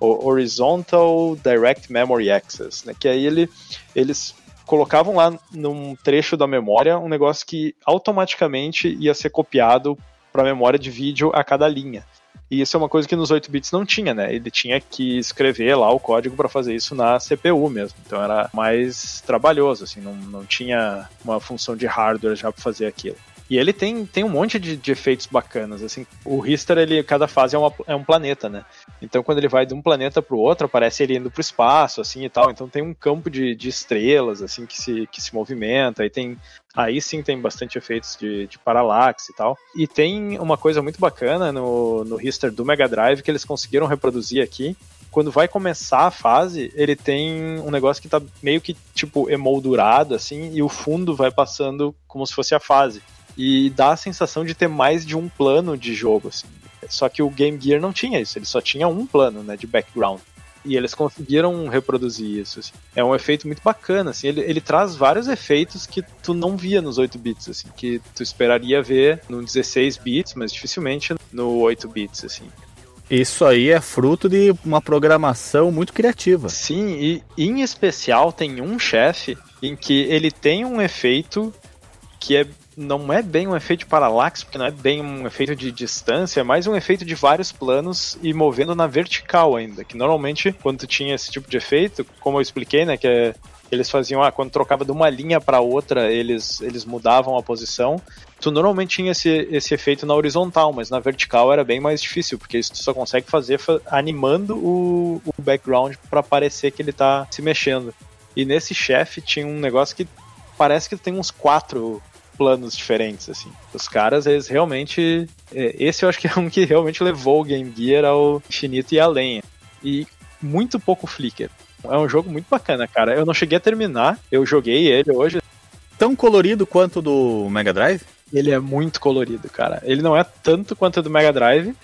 Horizontal Direct Memory Access, né? Que aí ele, eles colocavam lá num trecho da memória um negócio que automaticamente ia ser copiado para a memória de vídeo a cada linha. E isso é uma coisa que nos 8 bits não tinha, né? Ele tinha que escrever lá o código para fazer isso na CPU mesmo. Então era mais trabalhoso, assim, não, não tinha uma função de hardware já para fazer aquilo. E ele tem, tem um monte de, de, efeitos bacanas, assim. O Richter, ele, cada fase é, uma, é um planeta, né? Então, quando ele vai de um planeta pro outro, aparece ele indo pro espaço, assim, e tal. Então, tem um campo de, de estrelas, assim, que se, que se movimenta. Aí tem... Aí sim tem bastante efeitos de, de paralaxe e tal. E tem uma coisa muito bacana no, no Richter do Mega Drive que eles conseguiram reproduzir aqui, quando vai começar a fase, ele tem um negócio que tá meio que, tipo, emoldurado, assim, e o fundo vai passando como se fosse a fase e dá a sensação de ter mais de um plano de jogo, assim. Só que o Game Gear não tinha isso, ele só tinha um plano, né, de background. E eles conseguiram reproduzir isso. Assim. É um efeito muito bacana, assim. Ele, ele traz vários efeitos que tu não via nos 8 bits, assim, que tu esperaria ver no 16 bits, mas dificilmente no 8 bits, assim. Isso aí é fruto de uma programação muito criativa. Sim, e em especial tem um chefe em que ele tem um efeito que é não é bem um efeito paralaxe, porque não é bem um efeito de distância, é mais um efeito de vários planos e movendo na vertical ainda. Que normalmente, quando tu tinha esse tipo de efeito, como eu expliquei, né, que é, eles faziam, ah, quando trocava de uma linha para outra, eles, eles mudavam a posição. tu normalmente tinha esse, esse efeito na horizontal, mas na vertical era bem mais difícil, porque isso tu só consegue fazer fa animando o, o background para parecer que ele tá se mexendo. E nesse chefe tinha um negócio que parece que tem uns quatro planos diferentes, assim. Os caras, eles realmente. É, esse eu acho que é um que realmente levou o Game Gear ao infinito e além. E muito pouco flicker. É um jogo muito bacana, cara. Eu não cheguei a terminar, eu joguei ele hoje. Tão colorido quanto do Mega Drive? Ele é muito colorido, cara. Ele não é tanto quanto do Mega Drive,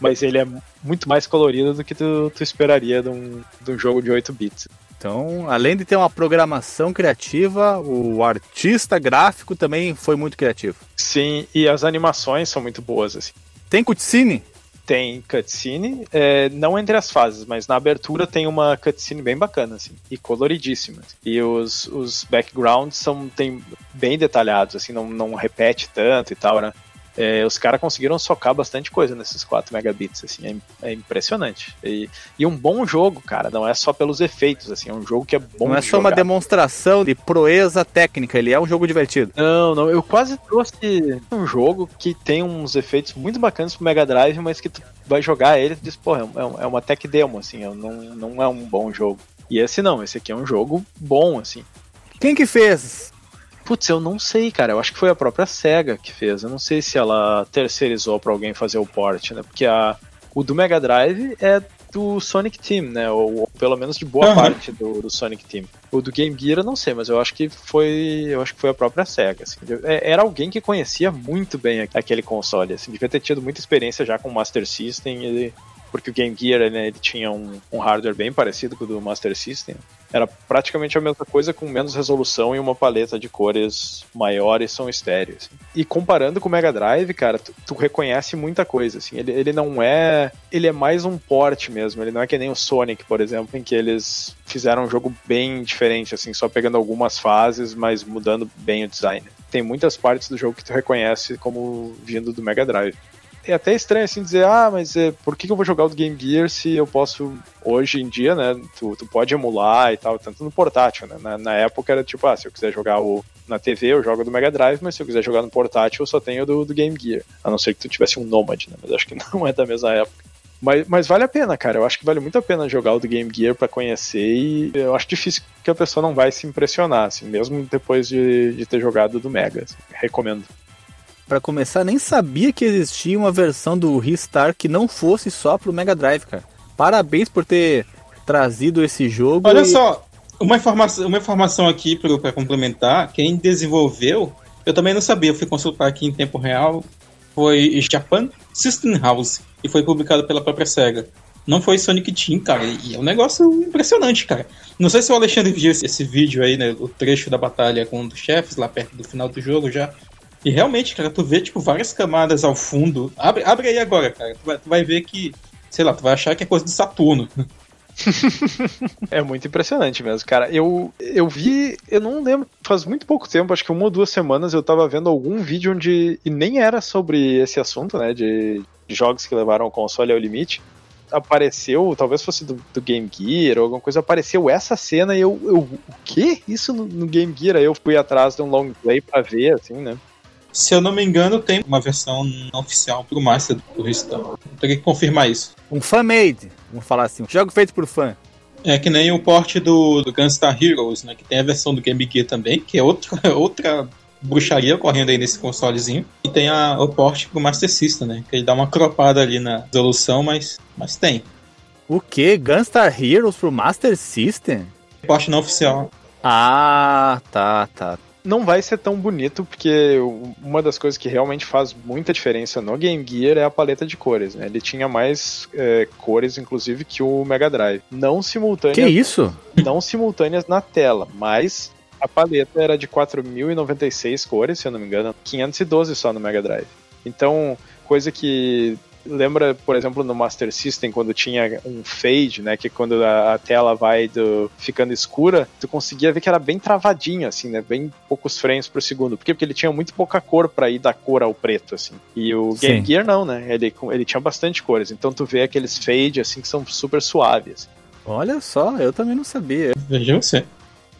mas ele é muito mais colorido do que tu, tu esperaria de um, de um jogo de 8 bits. Então, além de ter uma programação criativa, o artista gráfico também foi muito criativo. Sim, e as animações são muito boas, assim. Tem cutscene? Tem cutscene, é, não entre as fases, mas na abertura tem uma cutscene bem bacana, assim, e coloridíssima. E os, os backgrounds são tem, bem detalhados, assim, não, não repete tanto e tal, né? É, os caras conseguiram socar bastante coisa nesses 4 megabits, assim, é, é impressionante. E, e, um bom jogo, cara, não é só pelos efeitos, assim, é um jogo que é bom Não é só jogar. uma demonstração de proeza técnica, ele é um jogo divertido. Não, não, eu quase trouxe um jogo que tem uns efeitos muito bacanas pro Mega Drive, mas que tu vai jogar ele e diz, pô, é, é uma tech demo, assim, não, não é um bom jogo. E esse não, esse aqui é um jogo bom, assim. Quem que fez Putz, eu não sei, cara. Eu acho que foi a própria SEGA que fez. Eu não sei se ela terceirizou para alguém fazer o port, né? Porque a, o do Mega Drive é do Sonic Team, né? Ou, ou pelo menos de boa uhum. parte do, do, Sonic Team. O do Game Gear eu não sei, mas eu acho que foi, eu acho que foi a própria Sega. Assim. É, era alguém que conhecia muito bem aquele console, assim, devia ter tido muita experiência já com o Master System porque o Game Gear né, ele tinha um, um, hardware bem parecido com o do Master System. Era praticamente a mesma coisa com menos resolução e uma paleta de cores maiores são estéreos. Assim. E comparando com o Mega Drive, cara, tu, tu, reconhece muita coisa. Assim. Ele, ele não é. Ele é mais um port mesmo. Ele não é que nem o Sonic, por exemplo, em que eles fizeram um jogo bem diferente, assim, só pegando algumas fases, mas mudando bem o design. Tem muitas partes do jogo que tu reconhece como vindo do Mega Drive é até estranho assim dizer, ah, mas é, por que, eu vou jogar o Game Gear se eu posso, hoje em dia, né, tu, tu pode emular e tal, tanto no portátil, né? Na, na, época era tipo, ah, se eu quiser jogar o, na TV, eu jogo do Mega Drive, mas se eu quiser jogar no portátil, eu só tenho do, do Game Gear. A não ser que tu tivesse um Nomad, né? Mas acho que não é da mesma época. Mas, mas vale a pena, cara. Eu acho que vale muito a pena jogar o do Game Gear para conhecer e eu acho difícil que a pessoa não vai se impressionar, assim, mesmo depois de, de ter jogado do Mega. Assim. Recomendo para começar, nem sabia que existia uma versão do Ristar que não fosse só pro Mega Drive, cara. Parabéns por ter trazido esse jogo. Olha e... só, uma informação, uma informação aqui para complementar: quem desenvolveu, eu também não sabia, eu fui consultar aqui em tempo real, foi Japan System House e foi publicado pela própria SEGA. Não foi Sonic Team, cara, e é um negócio impressionante, cara. Não sei se o Alexandre viu esse, esse vídeo aí, né, o trecho da batalha com um dos chefes lá perto do final do jogo já. E realmente, cara, tu vê, tipo, várias camadas ao fundo. Abre, abre aí agora, cara. Tu vai, tu vai ver que, sei lá, tu vai achar que é coisa de Saturno. é muito impressionante mesmo, cara. Eu, eu vi, eu não lembro, faz muito pouco tempo, acho que uma ou duas semanas, eu tava vendo algum vídeo onde. E nem era sobre esse assunto, né? De, jogos que levaram o console ao limite. Apareceu, talvez fosse do, do, Game Gear ou alguma coisa, apareceu essa cena e eu. eu o quê? Isso no, no Game Gear? Aí eu fui atrás de um long play pra ver, assim, né? Se eu não me engano, tem uma versão não oficial pro Master do Restore. Tem que confirmar isso. Um fan-made, vamos falar assim. Um jogo feito por fã. É que nem o port do, do Gunstar Heroes, né? Que tem a versão do Game Gear também, que é outra, outra bruxaria ocorrendo aí nesse consolezinho. E tem a, o port pro Master System, né? Que ele dá uma cropada ali na resolução, mas, mas tem. O que? Gunstar Heroes pro Master System? Port não oficial. Ah, tá, tá não vai ser tão bonito, porque uma das coisas que realmente faz muita diferença no Game Gear é a paleta de cores, né? Ele tinha mais é, cores, inclusive, que o Mega Drive. Não simultâneas. Que isso? Não simultâneas na tela, mas a paleta era de 4.096 cores, se eu não me engano, 512 só no Mega Drive. Então, coisa que lembra, por exemplo, no Master System, quando tinha um fade, né? Que quando a, a, tela vai do, ficando escura, tu conseguia ver que era bem travadinho, assim, né? Bem poucos frames por segundo. Por quê? Porque ele tinha muito pouca cor para ir da cor ao preto, assim. E o Game Sim. Gear não, né? Ele, ele tinha bastante cores. Então tu vê aqueles fade, assim, que são super suaves. Olha só, eu também não sabia. Veja você.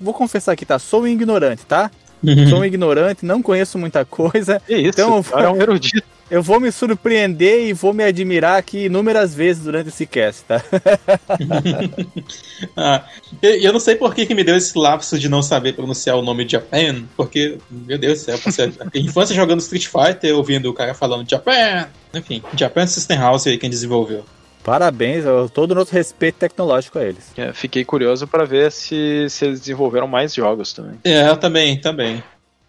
Vou confessar aqui, tá? Sou um ignorante, tá? Sou um ignorante, não conheço muita coisa. Que isso, Então, cara é um erudito. Eu vou me surpreender e vou me admirar aqui inúmeras vezes durante esse cast, tá? Ah, eu, eu não sei por que, que me deu esse lapso de não saber pronunciar o nome de Japan, porque, meu Deus do céu, eu passei a infância jogando Street Fighter, ouvindo o cara falando Japan. Enfim, Japan System House aí quem desenvolveu. Parabéns, eu- todo o nosso respeito tecnológico a eles. É, Fiquei curioso pra ver se, se eles desenvolveram mais jogos também. É, eu também, também.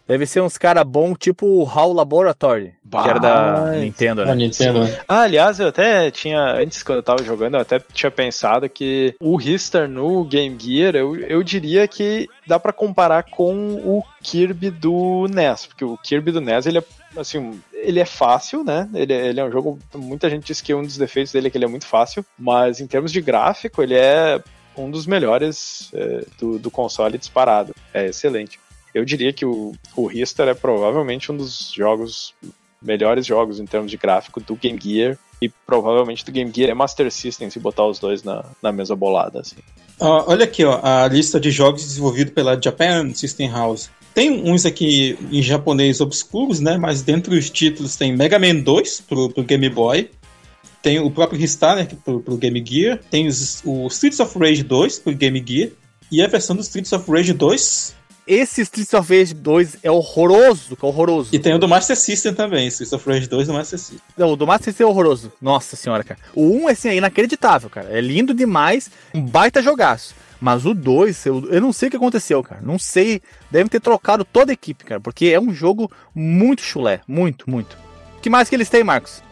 Deve ser uns cara bom, tipo o HAL Laboratory, que era da Bah, Nintendo, né? Nintendo. Ah, aliás, eu até tinha, antes quando eu tava jogando, eu até tinha pensado que o Ristar no Game Gear, eu, eu diria que dá pra comparar com o Kirby do NES, porque o Kirby do NES, ele é, assim, ele é fácil, né? Ele, é- ele é um jogo, muita gente diz que um dos defeitos dele é que ele é muito fácil, mas em termos de gráfico, ele é um dos melhores é, do, do console disparado. É excelente. Eu diria que o, o Ristar é provavelmente um dos jogos melhores jogos em termos de gráfico do Game Gear e provavelmente do Game Gear é Master System se botar os dois na, na mesma bolada assim. Ó, olha aqui, ó, a lista de jogos desenvolvidos pela Japan System House. Tem uns aqui em japonês obscuros, né? Mas dentro dos títulos tem Mega Man 2 pro, pro Game Boy. Tem o próprio Ristar, né? Pro, pro Game Gear. Tem os, o Streets of Rage 2 pro Game Gear. E a versão do Streets of Rage 2. Esse Streets of Rage 2 é horroroso, que é horroroso. E tem o do Master System também. Streets of Rage 2 do Master System. Não, o do Master System é horroroso. Nossa senhora, cara. O 1 assim, é inacreditável, cara. É lindo demais, um baita jogaço. Mas o 2, eu, eu não sei o que aconteceu, cara. Não sei. Devem ter trocado toda a equipe, cara. Porque é um jogo muito chulé. Muito, muito. O que mais que eles têm, Marcos?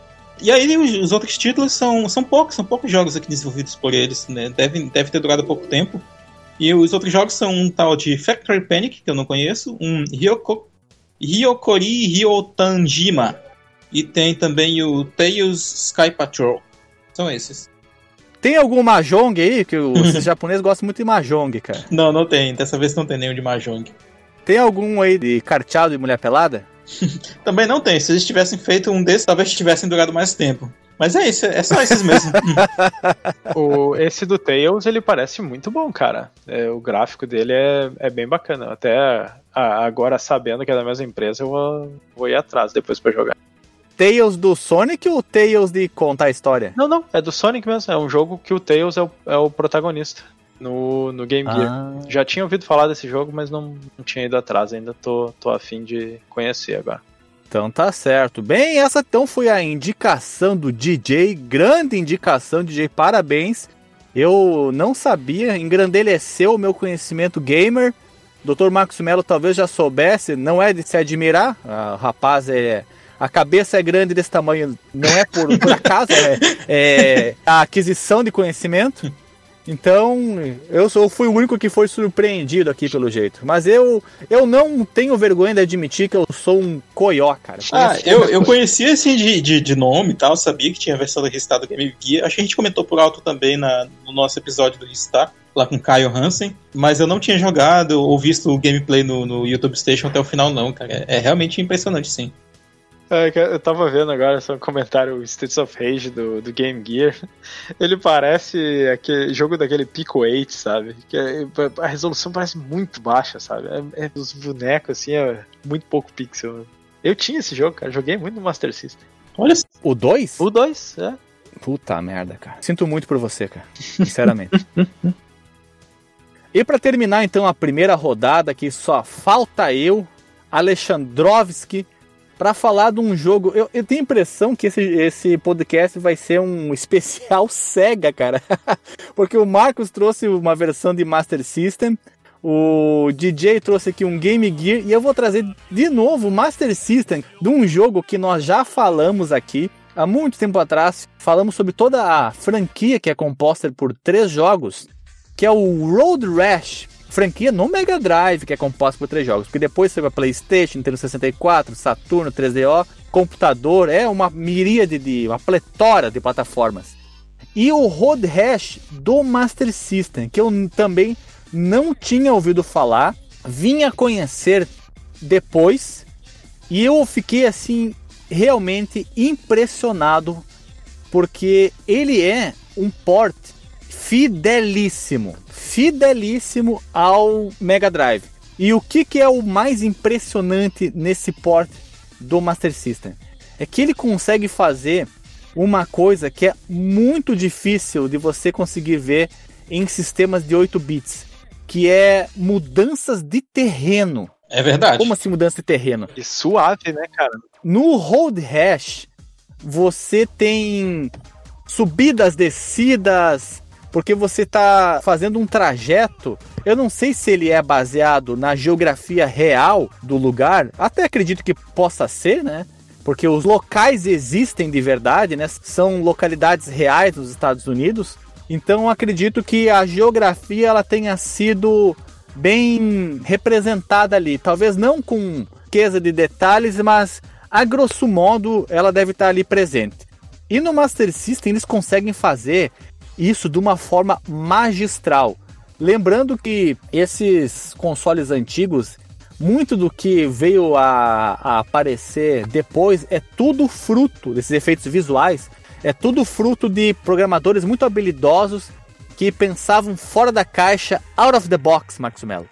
E aí os, os outros títulos são, são poucos, são poucos jogos aqui desenvolvidos por eles, né? Devem deve ter durado pouco tempo. E os outros jogos são um tal de Factory Panic, que eu não conheço, um Ryoko, Ryokori Ryotanjima. E tem também o Tails Sky Patrol. São esses. Tem algum Mahjong aí? Que os japoneses gostam muito de Mahjong, cara. Não, não tem. Dessa vez não tem nenhum de Mahjong. Tem algum aí de carteado de mulher pelada? Também não tem. Se eles tivessem feito um desses, talvez tivessem durado mais tempo. Mas é isso, é só esses mesmo. O, esse do Tails, ele parece muito bom, cara. É, o gráfico dele é, é bem bacana. Até a- agora, sabendo que é da mesma empresa, eu vou, vou ir atrás depois pra jogar. Tails do Sonic ou Tails de contar a história? Não, não, é do Sonic mesmo. É um jogo que o Tails é o, é o protagonista no, no Game Gear. Ah, Já tinha ouvido falar desse jogo, mas não, não tinha ido atrás. Ainda tô, tô afim de conhecer agora. então tá certo. Bem, essa então foi a indicação do DJ, grande indicação, DJ, parabéns. Eu não sabia, engrandeleceu o meu conhecimento gamer. Dr. Marcos Melo talvez já soubesse, não é de se admirar. Ah, O rapaz é. A cabeça é grande desse tamanho, não é por, por acaso, é, é a aquisição de conhecimento. Então, eu sou, fui o único que foi surpreendido aqui pelo jeito. Mas eu, eu não tenho vergonha de admitir que eu sou um coió, cara. Ah, eu, eu conhecia assim de, de, de nome e tal, sabia que tinha a versão do do Game Gear. Acho que a gente comentou por alto também na, no nosso episódio do Restart, lá com Caio Hansen. Mas eu não tinha jogado ou visto o gameplay no, no YouTube Station até o final, não, cara. É, é realmente impressionante, sim. É, eu tava vendo agora só um comentário o Streets of Rage do, do Game Gear. Ele parece aquele jogo daquele Pico 8, sabe? Que é- a resolução parece muito baixa, sabe? É, é- os bonecos assim, é muito pouco pixel. Eu tinha esse jogo, cara. Joguei muito no Master System. Olha. O 2? O 2, é. Puta merda, cara. Sinto muito por você, cara. Sinceramente. e pra terminar, então, a primeira rodada, que só falta eu, Alexandrovski, pra falar de um jogo. Eu, eu tenho a impressão que esse, esse podcast vai ser um especial Sega, cara. Porque o Marcos trouxe uma versão de Master System. O DJ trouxe aqui um Game Gear e eu vou trazer de novo o Master System de um jogo que nós já falamos aqui há muito tempo atrás. Falamos sobre toda a franquia que é composta por três jogos, que é o Road Rash. Franquia no Mega Drive, que é composta por três jogos. Porque depois você vai PlayStation, Nintendo 64, Saturno, 3DO, computador, é uma miríade de. uma pletora de plataformas. E o Road Rash do Master System, que eu também não tinha ouvido falar, vinha conhecer depois e eu fiquei assim realmente impressionado porque ele é um port fidelíssimo, fidelíssimo ao Mega Drive. E o que, que é o mais impressionante nesse port do Master System? É que ele consegue fazer uma coisa que é muito difícil de você conseguir ver em sistemas de 8 bits, que é mudanças de terreno. É verdade. Como assim mudança de terreno? E suave, né, cara? No Hold Hash, você tem subidas, descidas, porque você está fazendo um trajeto. Eu não sei se ele é baseado na geografia real do lugar, até acredito que possa ser, né? Porque os locais existem de verdade, né? São localidades reais nos Estados Unidos. Então acredito que a geografia ela tenha sido bem representada ali. Talvez não com riqueza de detalhes, mas a grosso modo ela deve estar ali presente. E no Master System eles conseguem fazer isso de uma forma magistral. Lembrando que esses consoles antigos, muito do que veio a, a, aparecer depois é tudo fruto desses efeitos visuais, é tudo fruto de programadores muito habilidosos que pensavam fora da caixa, out of the box, Marcos Mello.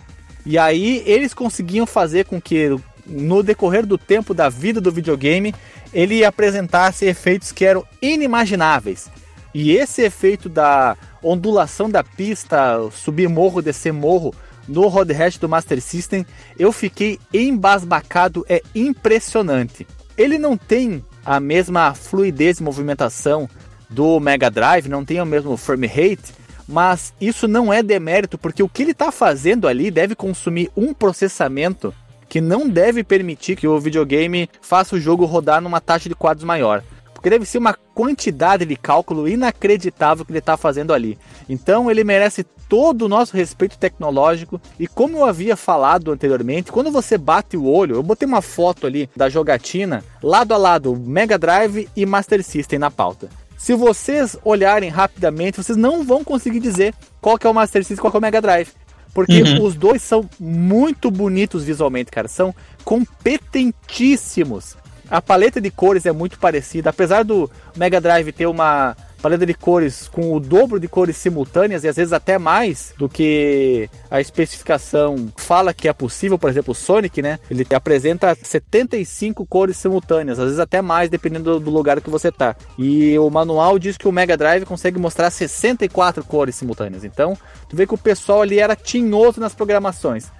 E aí eles conseguiam fazer com que no decorrer do tempo da vida do videogame ele apresentasse efeitos que eram inimagináveis. E esse efeito da ondulação da pista, subir morro, descer morro, no Road Rash do Master System, eu fiquei embasbacado, é impressionante. Ele não tem a mesma fluidez de movimentação do Mega Drive, não tem o mesmo frame rate, mas isso não é demérito, porque o que ele está fazendo ali deve consumir um processamento que não deve permitir que o videogame faça o jogo rodar numa taxa de quadros maior. Porque deve ser uma quantidade de cálculo inacreditável que ele está fazendo ali. Então ele merece todo o nosso respeito tecnológico. E como eu havia falado anteriormente, quando você bate o olho, eu botei uma foto ali da jogatina, lado a lado, Mega Drive e Master System na pauta. Se vocês olharem rapidamente, vocês não vão conseguir dizer qual que é o Master System e qual que é o Mega Drive. Porque uhum. os dois são muito bonitos visualmente, cara. São competentíssimos. A paleta de cores é muito parecida, apesar do Mega Drive ter uma paleta de cores com o dobro de cores simultâneas e às vezes até mais do que a especificação fala que é possível, por exemplo, o Sonic, né? Ele apresenta 75 cores simultâneas, às vezes até mais dependendo do lugar que você tá. E o manual diz que o Mega Drive consegue mostrar 64 cores simultâneas. Então, tu vê que o pessoal ali era tinhoso nas programações.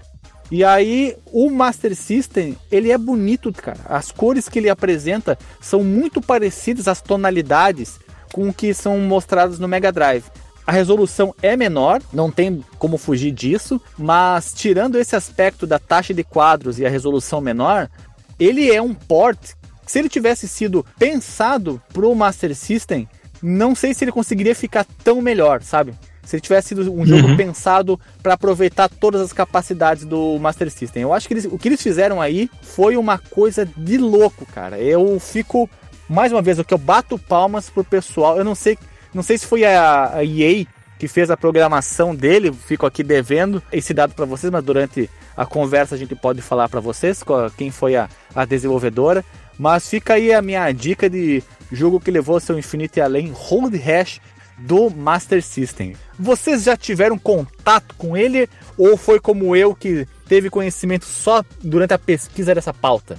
E aí, o Master System, ele é bonito, cara. As cores que ele apresenta são muito parecidas às tonalidades com o que são mostradas no Mega Drive. A resolução é menor, não tem como fugir disso, mas tirando esse aspecto da taxa de quadros e a resolução menor, ele é um port. Se ele tivesse sido pensado para o Master System, não sei se ele conseguiria ficar tão melhor, sabe? Se ele tivesse sido um jogo uhum. pensado para aproveitar todas as capacidades do Master System. Eu acho que eles, o que eles fizeram aí foi uma coisa de louco, cara. Eu fico mais uma vez o que eu bato palmas pro pessoal. Eu não sei, não sei se foi a, a EA que fez a programação dele, fico aqui devendo esse dado para vocês, mas durante a conversa a gente pode falar para vocês quem foi a, a desenvolvedora. Mas fica aí a minha dica de jogo que levou seu infinito e além, Hold Hash do Master System. Vocês já tiveram contato com ele ou foi como eu que teve conhecimento só durante a pesquisa dessa pauta?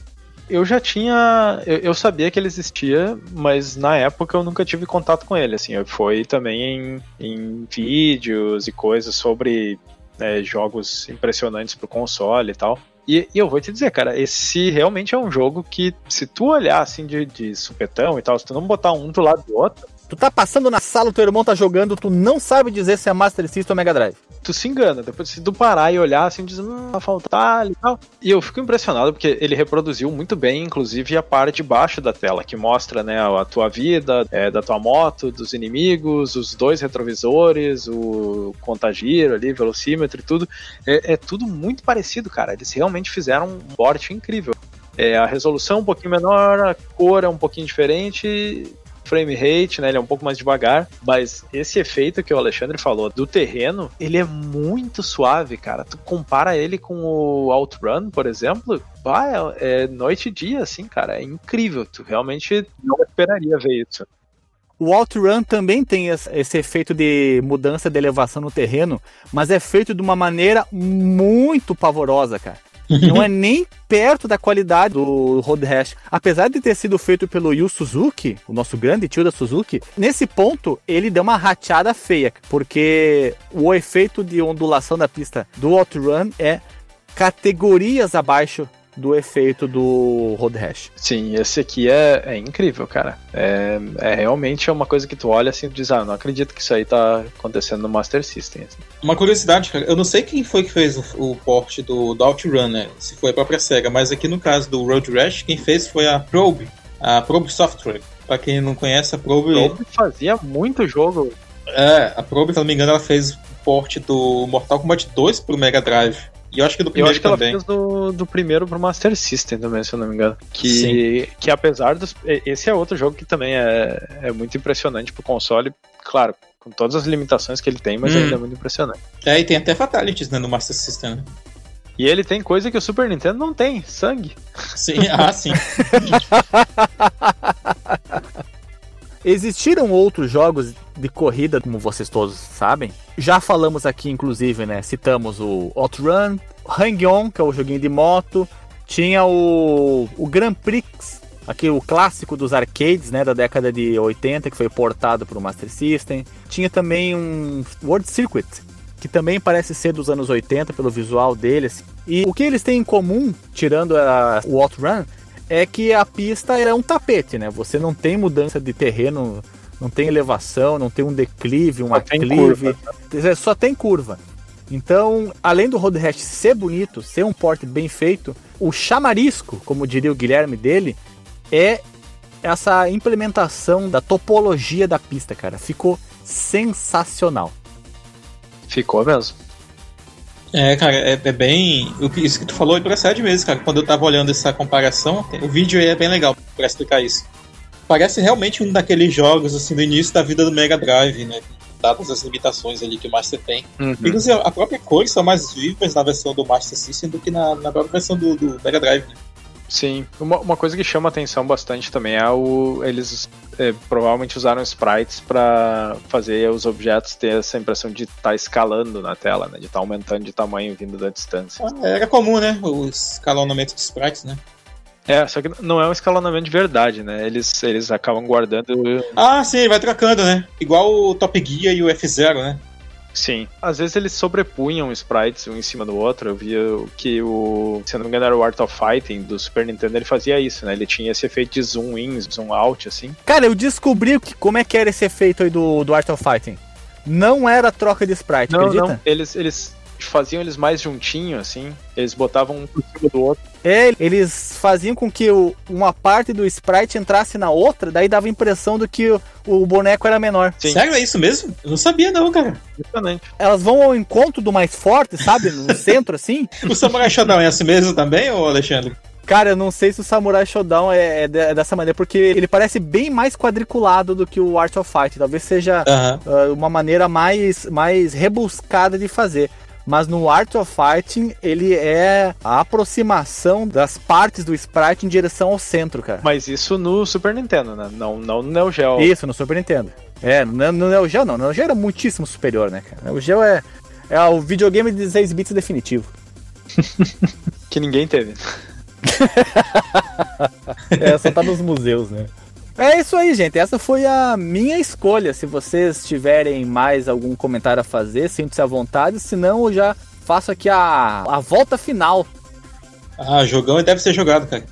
Eu já tinha. Eu, eu, sabia que ele existia, mas na época eu nunca tive contato com ele. Assim, foi também em, em vídeos e coisas sobre né, jogos impressionantes pro console e tal. E, e, eu vou te dizer, cara, esse realmente é um jogo que, se tu olhar assim de, de supetão e tal, se tu não botar um do lado do outro, Tu tá passando na sala, teu irmão tá jogando, tu não sabe dizer se é Master System ou Mega Drive. Tu se engana, depois se tu parar e olhar assim, diz, hum, vai faltar e tal. E eu fico impressionado porque ele reproduziu muito bem, inclusive, a parte de baixo da tela, que mostra, né, a tua vida, é, da tua moto, dos inimigos, os dois retrovisores, o contagiro ali, velocímetro e tudo. É, é tudo muito parecido, cara. Eles realmente fizeram um porte incrível. É, a resolução um pouquinho menor, a cor é um pouquinho diferente, frame rate, né? Ele é um pouco mais devagar, mas esse efeito que o Alexandre falou do terreno, ele é muito suave, cara. Tu compara ele com o Outrun, por exemplo, bah, é, é noite e dia, assim, cara. É incrível. Tu realmente não esperaria ver isso. O OutRun também tem esse efeito de mudança de elevação no terreno, mas é feito de uma maneira muito pavorosa, cara. Não é nem perto da qualidade do Road Rash. Apesar de ter sido feito pelo Yu Suzuki, o nosso grande tio da Suzuki, nesse ponto ele deu uma rateada feia, porque o efeito de ondulação da pista do OutRun é categorias abaixo do efeito do Road Rash. Sim, esse aqui é, é incrível, cara. É, é realmente uma coisa que tu olha assim e diz, ah, não acredito que isso aí tá acontecendo no Master System. Assim. Uma curiosidade, cara, eu não sei quem foi que fez o, o port do, do OutRun, né? Se foi a própria SEGA, mas aqui no caso do Road Rash, quem fez foi a Probe, a Probe Software. Pra quem não conhece, a Probe... Probe fazia muito jogo. É, a Probe, se não me engano, ela fez o port do Mortal Kombat 2 pro Mega Drive. E eu acho que do primeiro eu acho que também. ela fez do, do primeiro pro Master System também, se eu não me engano. Que, que apesar dos. Esse é outro jogo que também é, é muito impressionante pro console. Claro, com todas as limitações que ele tem, mas hum. ainda é muito impressionante. É, e tem até Fatalities né, no Master System. Né? E ele tem coisa que o Super Nintendo não tem, sangue. Sim, ah, sim. Existiram outros jogos de corrida, como vocês todos sabem. Já falamos aqui, inclusive, né? Citamos o Outrun, Hang-On, que é o joguinho de moto. Tinha o, o Grand Prix, aqui o clássico dos arcades, né? Da década de 80, que foi portado para o Master System. Tinha também um World Circuit, que também parece ser dos anos 80 pelo visual deles. E o que eles têm em comum, tirando a, o Outrun, é que a pista é um tapete, né? Você não tem mudança de terreno, não tem elevação, não tem um declive, um só aclive, tem só tem curva. Então, além do Road Rash ser bonito, ser um porte bem feito, o chamarisco, como diria o Guilherme dele, é essa implementação da topologia da pista, cara. Ficou sensacional. Ficou mesmo. É, cara, é, é, bem. Isso que tu falou procede mesmo, cara. Quando eu tava olhando essa comparação, o vídeo aí é bem legal pra explicar isso. Parece realmente um daqueles jogos, assim, do início da vida do Mega Drive, né? Dadas as limitações ali que o Master tem. Uhum. Inclusive, a própria cor são mais vivas na versão do Master System do que na, na própria versão do, do Mega Drive, né? Sim, uma, uma coisa que chama atenção bastante também é o. Eles é, provavelmente usaram sprites para fazer os objetos ter essa impressão de estar tá escalando na tela, né? De estar tá aumentando de tamanho vindo da distância. Ah, era comum, né? O escalonamento de sprites, né? É, só que não é um escalonamento de verdade, né? Eles, eles acabam guardando. Ah, sim, vai trocando, né? Igual o Top Gear e o F0, né? Sim. Às vezes eles sobrepunham sprites um em cima do outro. Eu via que o. Se eu não me engano, era o Art of Fighting do Super Nintendo, ele fazia isso, né? Ele tinha esse efeito de zoom in, zoom out, assim. Cara, eu descobri que, como é que era esse efeito aí do, do Art of Fighting. Não era troca de sprite, não, acredita? Não, eles, eles faziam eles mais juntinho, assim. Eles botavam um por cima do outro. É, eles faziam com que o, uma parte do sprite entrasse na outra, daí dava a impressão do que o, o boneco era menor. Sim. Sério, é isso mesmo? Eu não sabia não, cara. Exatamente. Elas vão ao encontro do mais forte, sabe? No centro, assim. o Samurai Shodown é assim mesmo também, ou Alexandre? Cara, eu não sei se o Samurai Shodown é, é, dessa maneira, porque ele parece bem mais quadriculado do que o Art of Fight. Talvez seja uh, uma maneira mais, mais rebuscada de fazer mas no Art of Fighting ele é a aproximação das partes do sprite em direção ao centro, cara. Mas isso no Super Nintendo, né? Não, não no Neo Geo. Isso, no Super Nintendo. É, no, no Neo Geo não, no Neo Geo era muitíssimo superior, né, cara? O Neo Geo é, é o videogame de 16 bits definitivo. que ninguém teve. é, só tá nos museus, né? É isso aí, gente. Essa foi a minha escolha. Se vocês tiverem mais algum comentário a fazer, sinta-se à vontade. Se não, eu já faço aqui a, a volta final. Ah, jogão deve ser jogado, cara.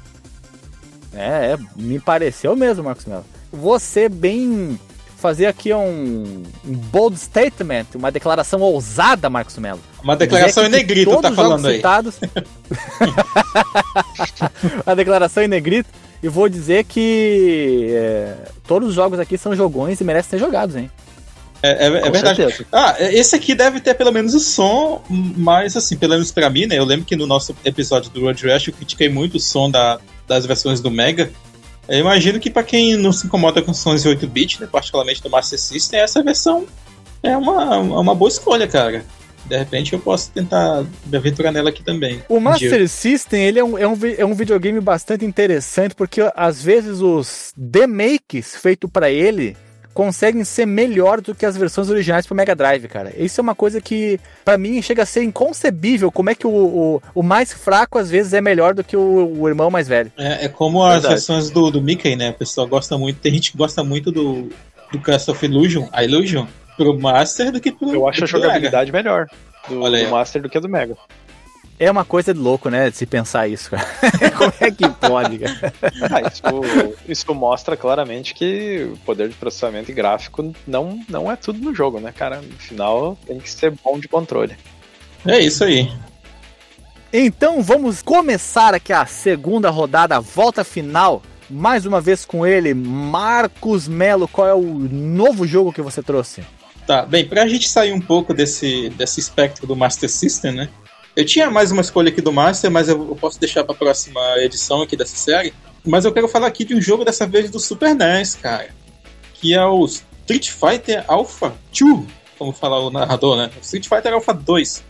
É, é me pareceu mesmo, Marcos Melo. Você bem fazer aqui um, um, bold statement, uma declaração ousada, Marcos Melo. Uma declaração em negrito, tá falando aí. Citados... a declaração em negrito e vou dizer que é, todos os jogos aqui são jogões e merecem ser jogados, hein? É, é, é verdade. Certeza. Ah, esse aqui deve ter pelo menos o som, mas assim, pelo menos pra mim, né? Eu lembro que no nosso episódio do Road Rash eu critiquei muito o som da, das versões do Mega. Eu imagino que para quem não se incomoda com sons de 8-bit, né, particularmente do Master System, essa versão é uma, uma boa escolha, cara de repente eu posso tentar me aventurar nela aqui também. O Master dia. System ele é um, é, um, é um videogame bastante interessante porque às vezes os demakes feitos para ele conseguem ser melhor do que as versões originais pro Mega Drive, cara. Isso é uma coisa que, para mim, chega a ser inconcebível. Como é que o, o, o, mais fraco, às vezes, é melhor do que o, o irmão mais velho. É, é como as Verdade. versões do, do Mickey, né? O pessoal gosta muito. Tem gente que gosta muito do, do Cast of Illusion, a Illusion, pro Master do que pro. Eu acho a jogabilidade Mega. melhor do, do Master do que do Mega. É uma coisa de louco, né? De se pensar isso, cara. Como é que pode, cara? Ah, isso, isso, mostra claramente que o poder de processamento e gráfico não, não é tudo no jogo, né, cara? No final tem que ser bom de controle. É isso aí. Então vamos começar aqui a segunda rodada, a volta final. Mais uma vez com ele, Marcos Melo. Qual é o novo jogo que você trouxe? Tá, bem, pra gente sair um pouco desse, desse espectro do Master System, né? Eu tinha mais uma escolha aqui do Master, mas eu, posso deixar para a próxima edição aqui dessa série. Mas eu quero falar aqui de um jogo dessa vez do Super NES, cara. Que é o Street Fighter Alpha 2, como fala o narrador, né? Street Fighter Alpha 2.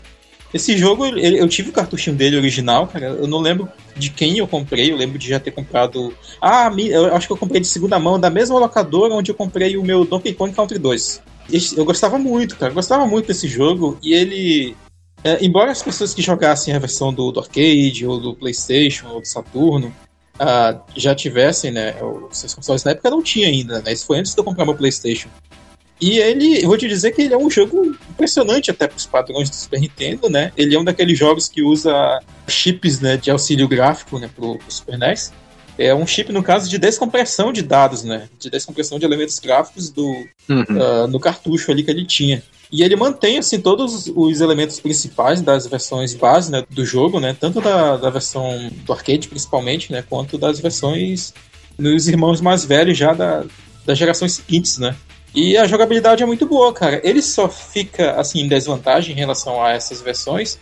Esse jogo, eu tive o cartuchinho dele original, cara. Eu não lembro de quem eu comprei. Eu lembro de já ter comprado. Ah, eu acho que eu comprei de segunda mão da mesma locadora onde eu comprei o meu Donkey Kong Country 2. Eu gostava muito, cara. Gostava muito desse jogo. E ele é, embora as pessoas que jogassem a versão do, do, arcade, ou do PlayStation, ou do Saturno, uh, já tivessem, né? Os consoles na época não tinha ainda, né? Isso foi antes de eu comprar meu PlayStation. E ele, eu vou te dizer que ele é um jogo impressionante até para os padrões do Super Nintendo, né? Ele é um daqueles jogos que usa chips né, de auxílio gráfico né, para o Super NES. É um chip, no caso, de descompressão de dados, né? De descompressão de elementos gráficos do, uhum. uh, no cartucho ali que ele tinha. E ele mantém assim todos os elementos principais das versões base né, do jogo, né, tanto da, da versão do arcade principalmente, né, quanto das versões dos irmãos mais velhos já da, das gerações seguintes, né. E a jogabilidade é muito boa, cara. Ele só fica assim em desvantagem em relação a essas versões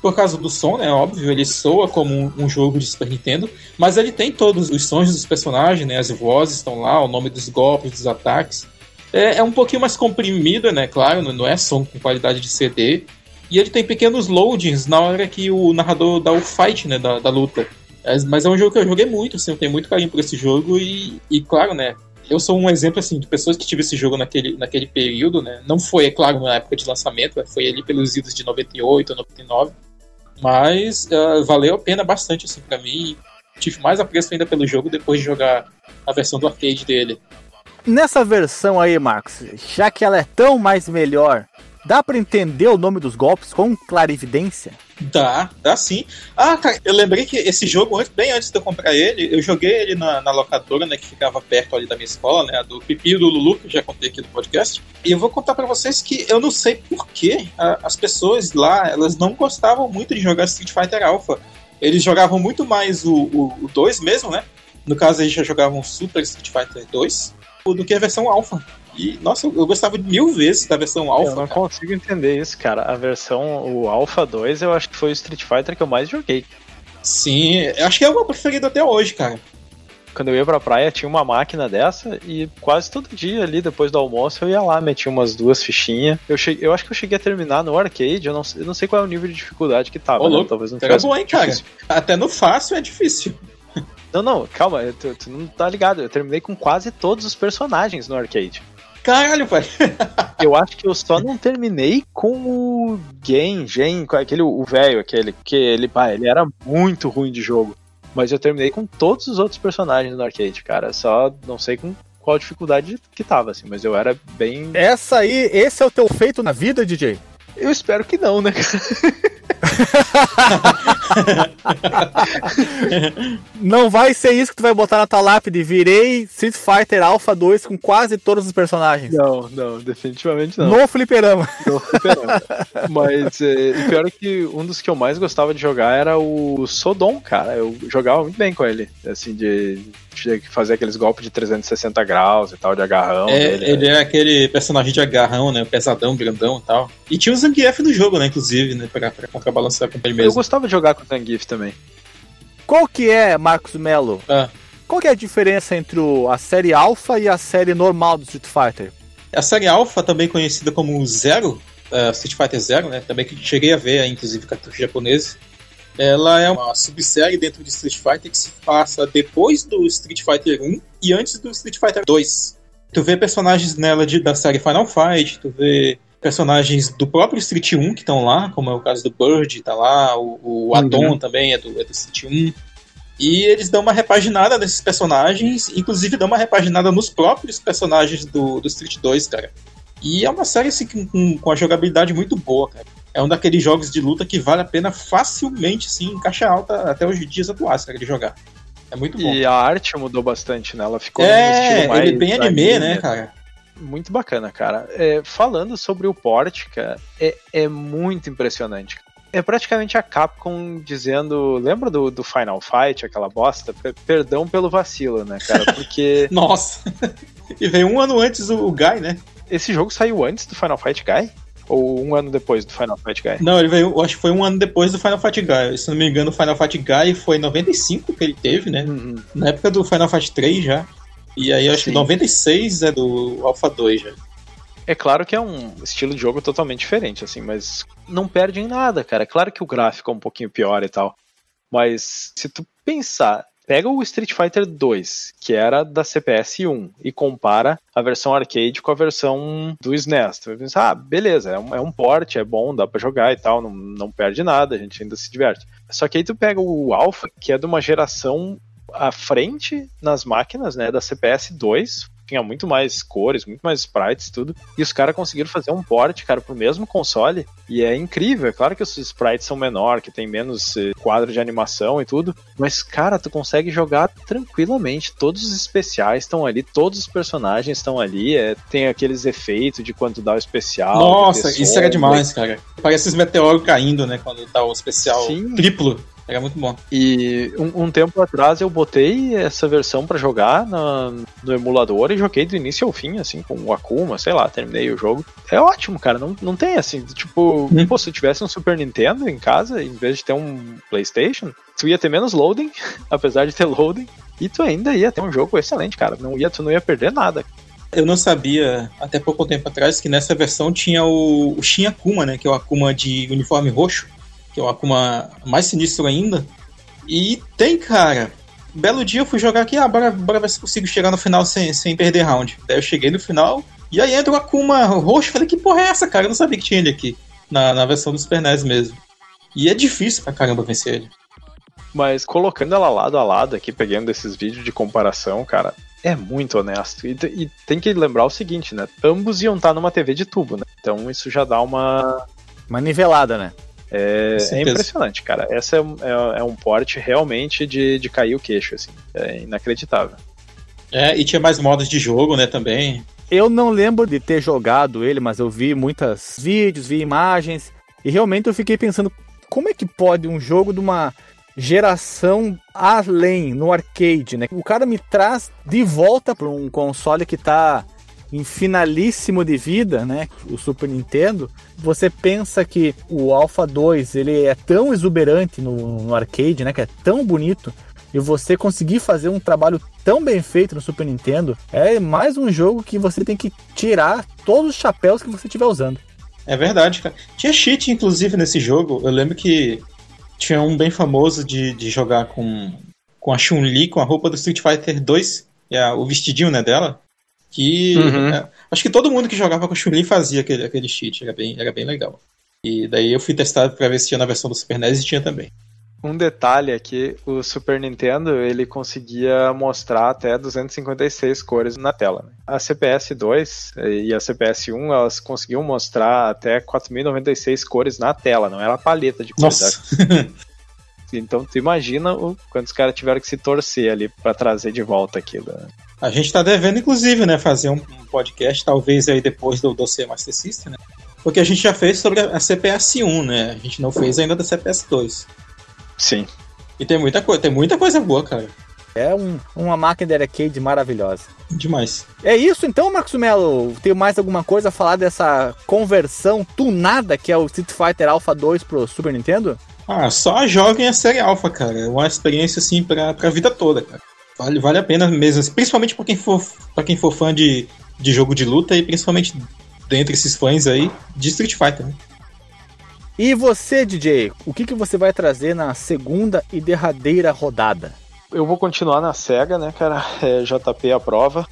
por causa do som, né? Óbvio, ele soa como um, um, jogo de Super Nintendo, mas ele tem todos os sons dos personagens, né? As vozes estão lá, o nome dos golpes, dos ataques. É, é um pouquinho mais comprimido, né? Claro, não é som com qualidade de CD. E ele tem pequenos loadings na hora que o narrador dá o fight, né? Da, da luta. É, mas é um jogo que eu joguei muito, assim, eu tenho muito carinho por esse jogo e, e claro, né? Eu sou um exemplo, assim, de pessoas que tive esse jogo naquele, naquele período, né? Não foi, é claro, na época de lançamento, foi ali pelos idos de 98 ou 99. Mas uh, valeu a pena bastante, assim, pra mim. Tive mais apreço ainda pelo jogo depois de jogar a versão do arcade dele. Nessa versão aí, Marcos, já que ela é tão mais melhor, dá para entender o nome dos golpes com clarividência? Dá, dá sim. Ah, cara, eu lembrei que esse jogo, bem antes de eu comprar ele, eu joguei ele na, na locadora, né, que ficava perto ali da minha escola, né, do Pipi e do Lulu, que eu já contei aqui no podcast. E eu vou contar para vocês que eu não sei por que as pessoas lá, elas não gostavam muito de jogar Street Fighter Alpha. Eles jogavam muito mais o 2 mesmo, né? No caso, eles já jogavam Super Street Fighter 2 do que a versão alfa. E, nossa, eu, gostava mil vezes da versão alfa. Eu não cara. consigo entender isso, cara. A versão, o Alpha 2, eu acho que foi o Street Fighter que eu mais joguei. Sim, acho que é o meu preferido até hoje, cara. Quando eu ia pra praia, tinha uma máquina dessa e quase todo dia ali, depois do almoço, eu ia lá, metia umas duas fichinhas. Eu, cheguei, eu acho que eu cheguei a terminar no arcade, eu não, eu não sei qual é o nível de dificuldade que tava, Ô, né? Talvez não tivesse. bom, hein, cara? Até no fácil é difícil. Não, não, calma, tu, tu, não tá ligado. Eu terminei com quase todos os personagens no arcade. Caralho, pai. eu acho que eu só não terminei com o Gen, Gen, aquele, o velho, aquele, que ele, pá, ele era muito ruim de jogo. Mas eu terminei com todos os outros personagens no arcade, cara. Só não sei com qual dificuldade que tava, assim, mas eu era bem. Essa aí, esse é o teu feito na vida, DJ? Eu espero que não, né, não vai ser isso que tu vai botar na tua lápide. Virei Street Fighter Alpha 2 com quase todos os personagens. Não, não, definitivamente não. No fliperama. No fliperama. Mas é, o pior é que um dos que eu mais gostava de jogar era o Sodom, cara. Eu jogava muito bem com ele. Assim, de, de fazer aqueles golpes de 360 graus e tal, de agarrão. É, dele, ele é. é aquele personagem de agarrão, né? Pesadão, grandão e tal. E tinha o Zangief no jogo, né? Inclusive, né? Pra, pra contrabalançar com ele mesmo. Eu gostava de jogar com o Zangief também. Qual que é, Marcos Melo? Ah. Qual que é a diferença entre a série Alpha e a série normal do Street Fighter? A série Alpha, também conhecida como Zero, uh, Street Fighter Zero, né? Também que cheguei a ver, inclusive, cartuchos japoneses. Ela é uma subsérie dentro de Street Fighter que se passa depois do Street Fighter 1 e antes do Street Fighter 2. Tu vê personagens nela de, da série Final Fight, tu vê personagens do próprio Street 1 que estão lá, como é o caso do Bird, tá lá, o, o Adon uhum. também é do, é do Street 1. E eles dão uma repaginada nesses personagens, inclusive dão uma repaginada nos próprios personagens do, do Street 2, cara. E é uma série assim, com, com a jogabilidade muito boa, cara. É um daqueles jogos de luta que vale a pena facilmente, assim, em caixa alta até os dias atuais, cara, de jogar. É muito bom. E a arte mudou bastante, né? Ela ficou é, mais ele é bem anime, né, cara? Muito bacana, cara. É, falando sobre o port, cara, é, é muito impressionante. É praticamente a Capcom dizendo. Lembra do, do Final Fight, aquela bosta? Perdão pelo vacilo, né, cara? Porque. Nossa! e veio um ano antes o, o Guy, né? Esse jogo saiu antes do Final Fight Guy? Ou um ano depois do Final Fight Guy? Não, ele veio, acho que foi um ano depois do Final Fight Guy. Se não me engano, o Final Fight Guy foi em 95 que ele teve, né? Uhum. Na época do Final Fight 3 já. E aí acho Sim. que 96 é do Alpha 2 já. É claro que é um estilo de jogo totalmente diferente, assim, mas não perde em nada, cara. É claro que o gráfico é um pouquinho pior e tal. Mas se tu pensar pega o Street Fighter 2, que era da CPS 1, e compara a versão arcade com a versão do SNES. Tu vai pensar, ah, beleza, é um, é um port, é bom, dá para jogar e tal, não, não perde nada, a gente ainda se diverte. Só que aí tu pega o Alpha, que é de uma geração à frente nas máquinas, né, da CPS 2, tinha muito mais cores, muito mais sprites, tudo. E os caras conseguiram fazer um port, cara, pro mesmo console. E é incrível. É claro que os sprites são menor, que tem menos eh, quadro de animação e tudo. Mas, cara, tu consegue jogar tranquilamente. Todos os especiais estão ali, todos os personagens estão ali. É, tem aqueles efeitos de quando dá o especial. Nossa, isso era demais, cara. Parece os meteoros caindo, né? Quando dá o especial Sim. triplo. Era muito bom. E um, um tempo atrás eu botei essa versão para jogar na, no emulador e joguei do início ao fim, assim, com o Akuma, sei lá, terminei o jogo. É ótimo, cara. Não, não tem assim, tipo, hum. pô, se eu tivesse um Super Nintendo em casa, em vez de ter um PlayStation, tu ia ter menos loading, apesar de ter loading, e tu ainda ia ter um jogo excelente, cara. Não ia, tu não ia perder nada. Eu não sabia, até pouco tempo atrás, que nessa versão tinha o, o Shin Akuma, né? Que é o Akuma de uniforme roxo que é o Akuma mais sinistro ainda. E tem, cara. Belo dia eu fui jogar aqui, ah, bora, bora ver se consigo chegar no final sem, sem perder round. Daí eu cheguei no final, e aí entra o Akuma roxo. Falei, que porra é essa, cara? Eu não sabia que tinha ele aqui. Na, na versão do Super NES mesmo. E é difícil pra caramba vencer ele. Mas colocando ela lado a lado aqui, pegando esses vídeos de comparação, cara, é muito honesto. E, e, tem que lembrar o seguinte, né? Ambos iam estar numa TV de tubo, né? Então isso já dá uma. Uma nivelada, né? É, é impressionante, cara. Essa é, é, é, um porte realmente de, de cair o queixo, assim. É inacreditável. É, e tinha mais modos de jogo, né, também. Eu não lembro de ter jogado ele, mas eu vi muitos vídeos, vi imagens, e realmente eu fiquei pensando, como é que pode um jogo de uma geração além no arcade, né? O cara me traz de volta para um console que tá em finalíssimo de vida, né, o Super Nintendo, você pensa que o Alpha 2 ele é tão exuberante no, no arcade, né, que é tão bonito, e você conseguir fazer um trabalho tão bem feito no Super Nintendo, é mais um jogo que você tem que tirar todos os chapéus que você estiver usando. É verdade, cara. Tinha cheat, inclusive, nesse jogo. Eu lembro que tinha um bem famoso de, de jogar com, com a Chun-Li, com a roupa do Street Fighter 2, e a, o vestidinho né, dela. Que uhum. é, acho que todo mundo que jogava com Chun-Li fazia aquele, aquele cheat, era bem, era bem legal. E daí eu fui testar para ver se tinha na versão do Super NES e tinha também. Um detalhe é que o Super Nintendo ele conseguia mostrar até 256 cores na tela. Né? A CPS 2 e a CPS 1 elas conseguiam mostrar até 4096 cores na tela, não era a paleta de cores. Nossa. Então tu imagina o, quantos caras tiveram que se torcer ali para trazer de volta aquilo. Né? A gente está devendo, inclusive, né, fazer um, um, podcast, talvez aí depois do dossiê Master System, né? Porque a gente já fez sobre a CPS-1, né? A gente não fez ainda da CPS-2. Sim. E tem muita coisa, tem muita coisa boa, cara. É um, uma máquina de arcade maravilhosa. Demais. É isso então, Marcos Melo? Tem mais alguma coisa a falar dessa conversão tunada que é o Street Fighter Alpha 2 pro Super Nintendo? Ah, só joguem a série Alpha, cara. É uma experiência assim pra, pra vida toda, cara. Vale, vale a pena mesmo, principalmente para quem for para quem for fã de, de jogo de luta e principalmente dentre esses fãs aí de Street Fighter. Né? E você, DJ, o que, que você vai trazer na segunda e derradeira rodada? Eu vou continuar na SEGA, né, cara? É, JP a prova.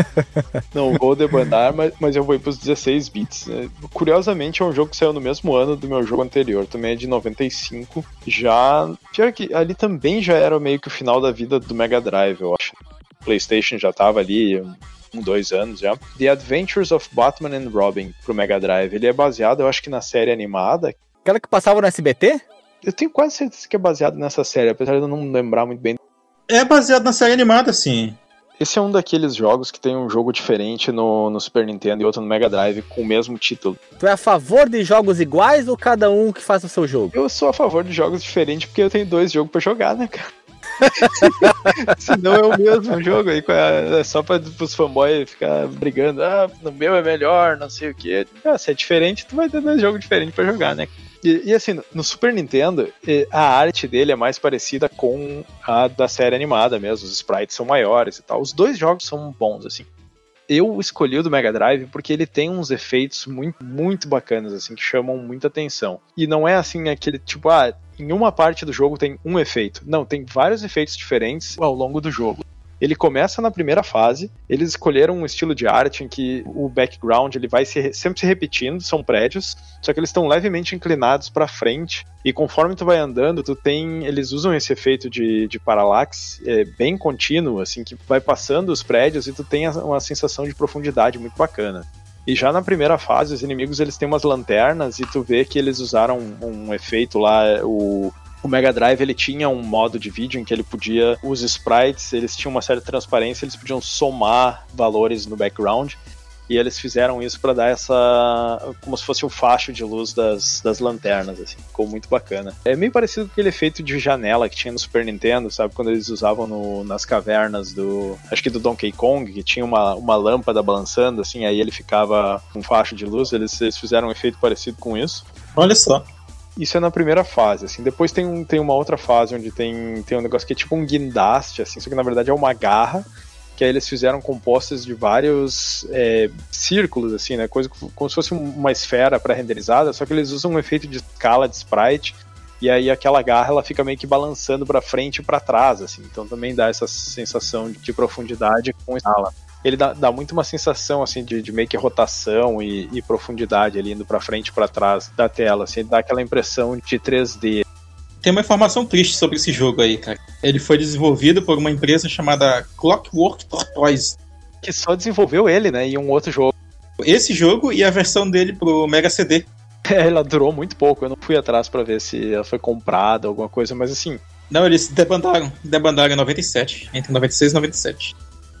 Não vou debandar, mas, mas eu vou ir pros 16 bits. É, curiosamente, é um jogo que saiu no mesmo ano do meu jogo anterior, também é de 95. Já. Pior que ali também já era meio que o final da vida do Mega Drive, eu acho. O PlayStation já tava ali um, dois anos já. The Adventures of Batman and Robin pro Mega Drive. Ele é baseado, eu acho que na série animada. Aquela que passava no SBT? Eu tenho quase certeza que é baseado nessa série, apesar de eu não lembrar muito bem. É baseado na série animada, sim. Esse é um daqueles jogos que tem um jogo diferente no, no, Super Nintendo e outro no Mega Drive com o mesmo título. Tu é a favor de jogos iguais ou cada um que faz o seu jogo? Eu sou a favor de jogos diferentes porque eu tenho dois jogos para jogar, né, cara? Senão é o mesmo jogo aí, é só para os fanboys ficar brigando, ah, no meu é melhor, não sei o que. Ah, se é diferente, tu vai ter dois jogos diferentes para jogar, né? E, e, assim, no Super Nintendo, a arte dele é mais parecida com a da série animada mesmo. Os sprites são maiores e tal. Os dois jogos são bons, assim. Eu escolhi o do Mega Drive porque ele tem uns efeitos muito, muito bacanas, assim, que chamam muita atenção. E não é assim aquele tipo, ah, em uma parte do jogo tem um efeito. Não, tem vários efeitos diferentes ao longo do jogo. Ele começa na primeira fase, eles escolheram um estilo de arte em que o background ele vai se, sempre se repetindo, são prédios, só que eles estão levemente inclinados para frente e conforme tu vai andando, tu tem, eles usam esse efeito de, de parallax é, bem contínuo, assim, que vai passando os prédios e tu tem uma sensação de profundidade muito bacana. E já na primeira fase, os inimigos eles têm umas lanternas e tu vê que eles usaram um efeito lá, o o Mega Drive ele tinha um modo de vídeo em que ele podia os sprites, eles tinham uma certa transparência, eles podiam somar valores no background. E eles fizeram isso para dar essa. como se fosse o facho de luz das, das lanternas, assim. Ficou muito bacana. É meio parecido com aquele efeito de janela que tinha no Super Nintendo, sabe? Quando eles usavam no, nas cavernas do. Acho que do Donkey Kong, que tinha uma, uma lâmpada balançando, assim, aí ele ficava um facho de luz. Eles, eles fizeram um efeito parecido com isso. Olha só. Isso é na primeira fase, assim. Depois tem, um, tem uma outra fase onde tem, tem um negócio que é tipo um guindaste, assim, só que na verdade é uma garra, que aí eles fizeram compostas de vários é, círculos, assim, né? Coisa como se fosse uma esfera pré-renderizada, só que eles usam um efeito de escala de sprite, e aí aquela garra ela fica meio que balançando para frente e para trás, assim. Então também dá essa sensação de profundidade com escala ele dá, dá muito uma sensação assim de, de meio que rotação e, e profundidade ali indo para frente e para trás da tela, assim, dá aquela impressão de 3D. Tem uma informação triste sobre esse jogo aí, cara. Ele foi desenvolvido por uma empresa chamada Clockwork Toys, que só desenvolveu ele, né, e um outro jogo. Esse jogo e a versão dele pro Mega CD. É, ela durou muito pouco. Eu não fui atrás para ver se ela foi comprada, alguma coisa, mas assim. Não, eles debandaram. Debandaram em 97. Entre 96 e 97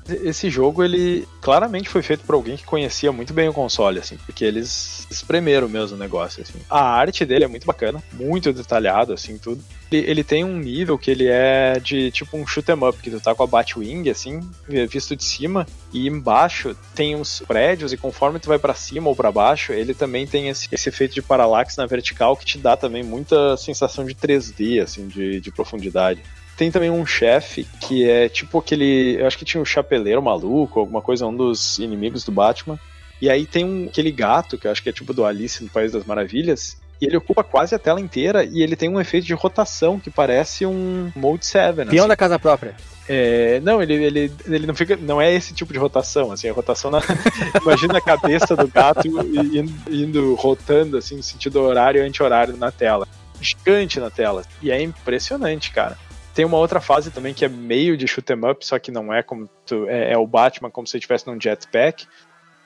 esse jogo ele claramente foi feito por alguém que conhecia muito bem o console, assim, porque eles espremeram mesmo o negócio, assim. A arte dele é muito bacana, muito detalhado, assim, tudo. Ele, ele tem um nível que ele é de tipo um shoot 'em up, que tu tá com a Batwing, assim, visto de cima, e embaixo tem uns prédios, e conforme tu vai para cima ou para baixo, ele também tem esse, esse efeito de paralaxe na vertical que te dá também muita sensação de 3D, assim, de, de profundidade. Tem também um chefe que é tipo aquele. Eu acho que tinha um chapeleiro maluco, alguma coisa, um dos inimigos do Batman. E aí tem um, aquele gato, que eu acho que é tipo do Alice no País das Maravilhas, e ele ocupa quase a tela inteira e ele tem um efeito de rotação que parece um Mode 7. Peão assim. da casa própria. É, não, ele, ele, ele não fica. Não é esse tipo de rotação, assim, a rotação na. imagina a cabeça do gato indo, indo, rotando assim no sentido horário e anti-horário na tela. Gigante na tela. E é impressionante, cara. Tem uma outra fase também que é meio de shoot 'em up, só que não é como tu, é, é, o Batman como se estivesse num jetpack.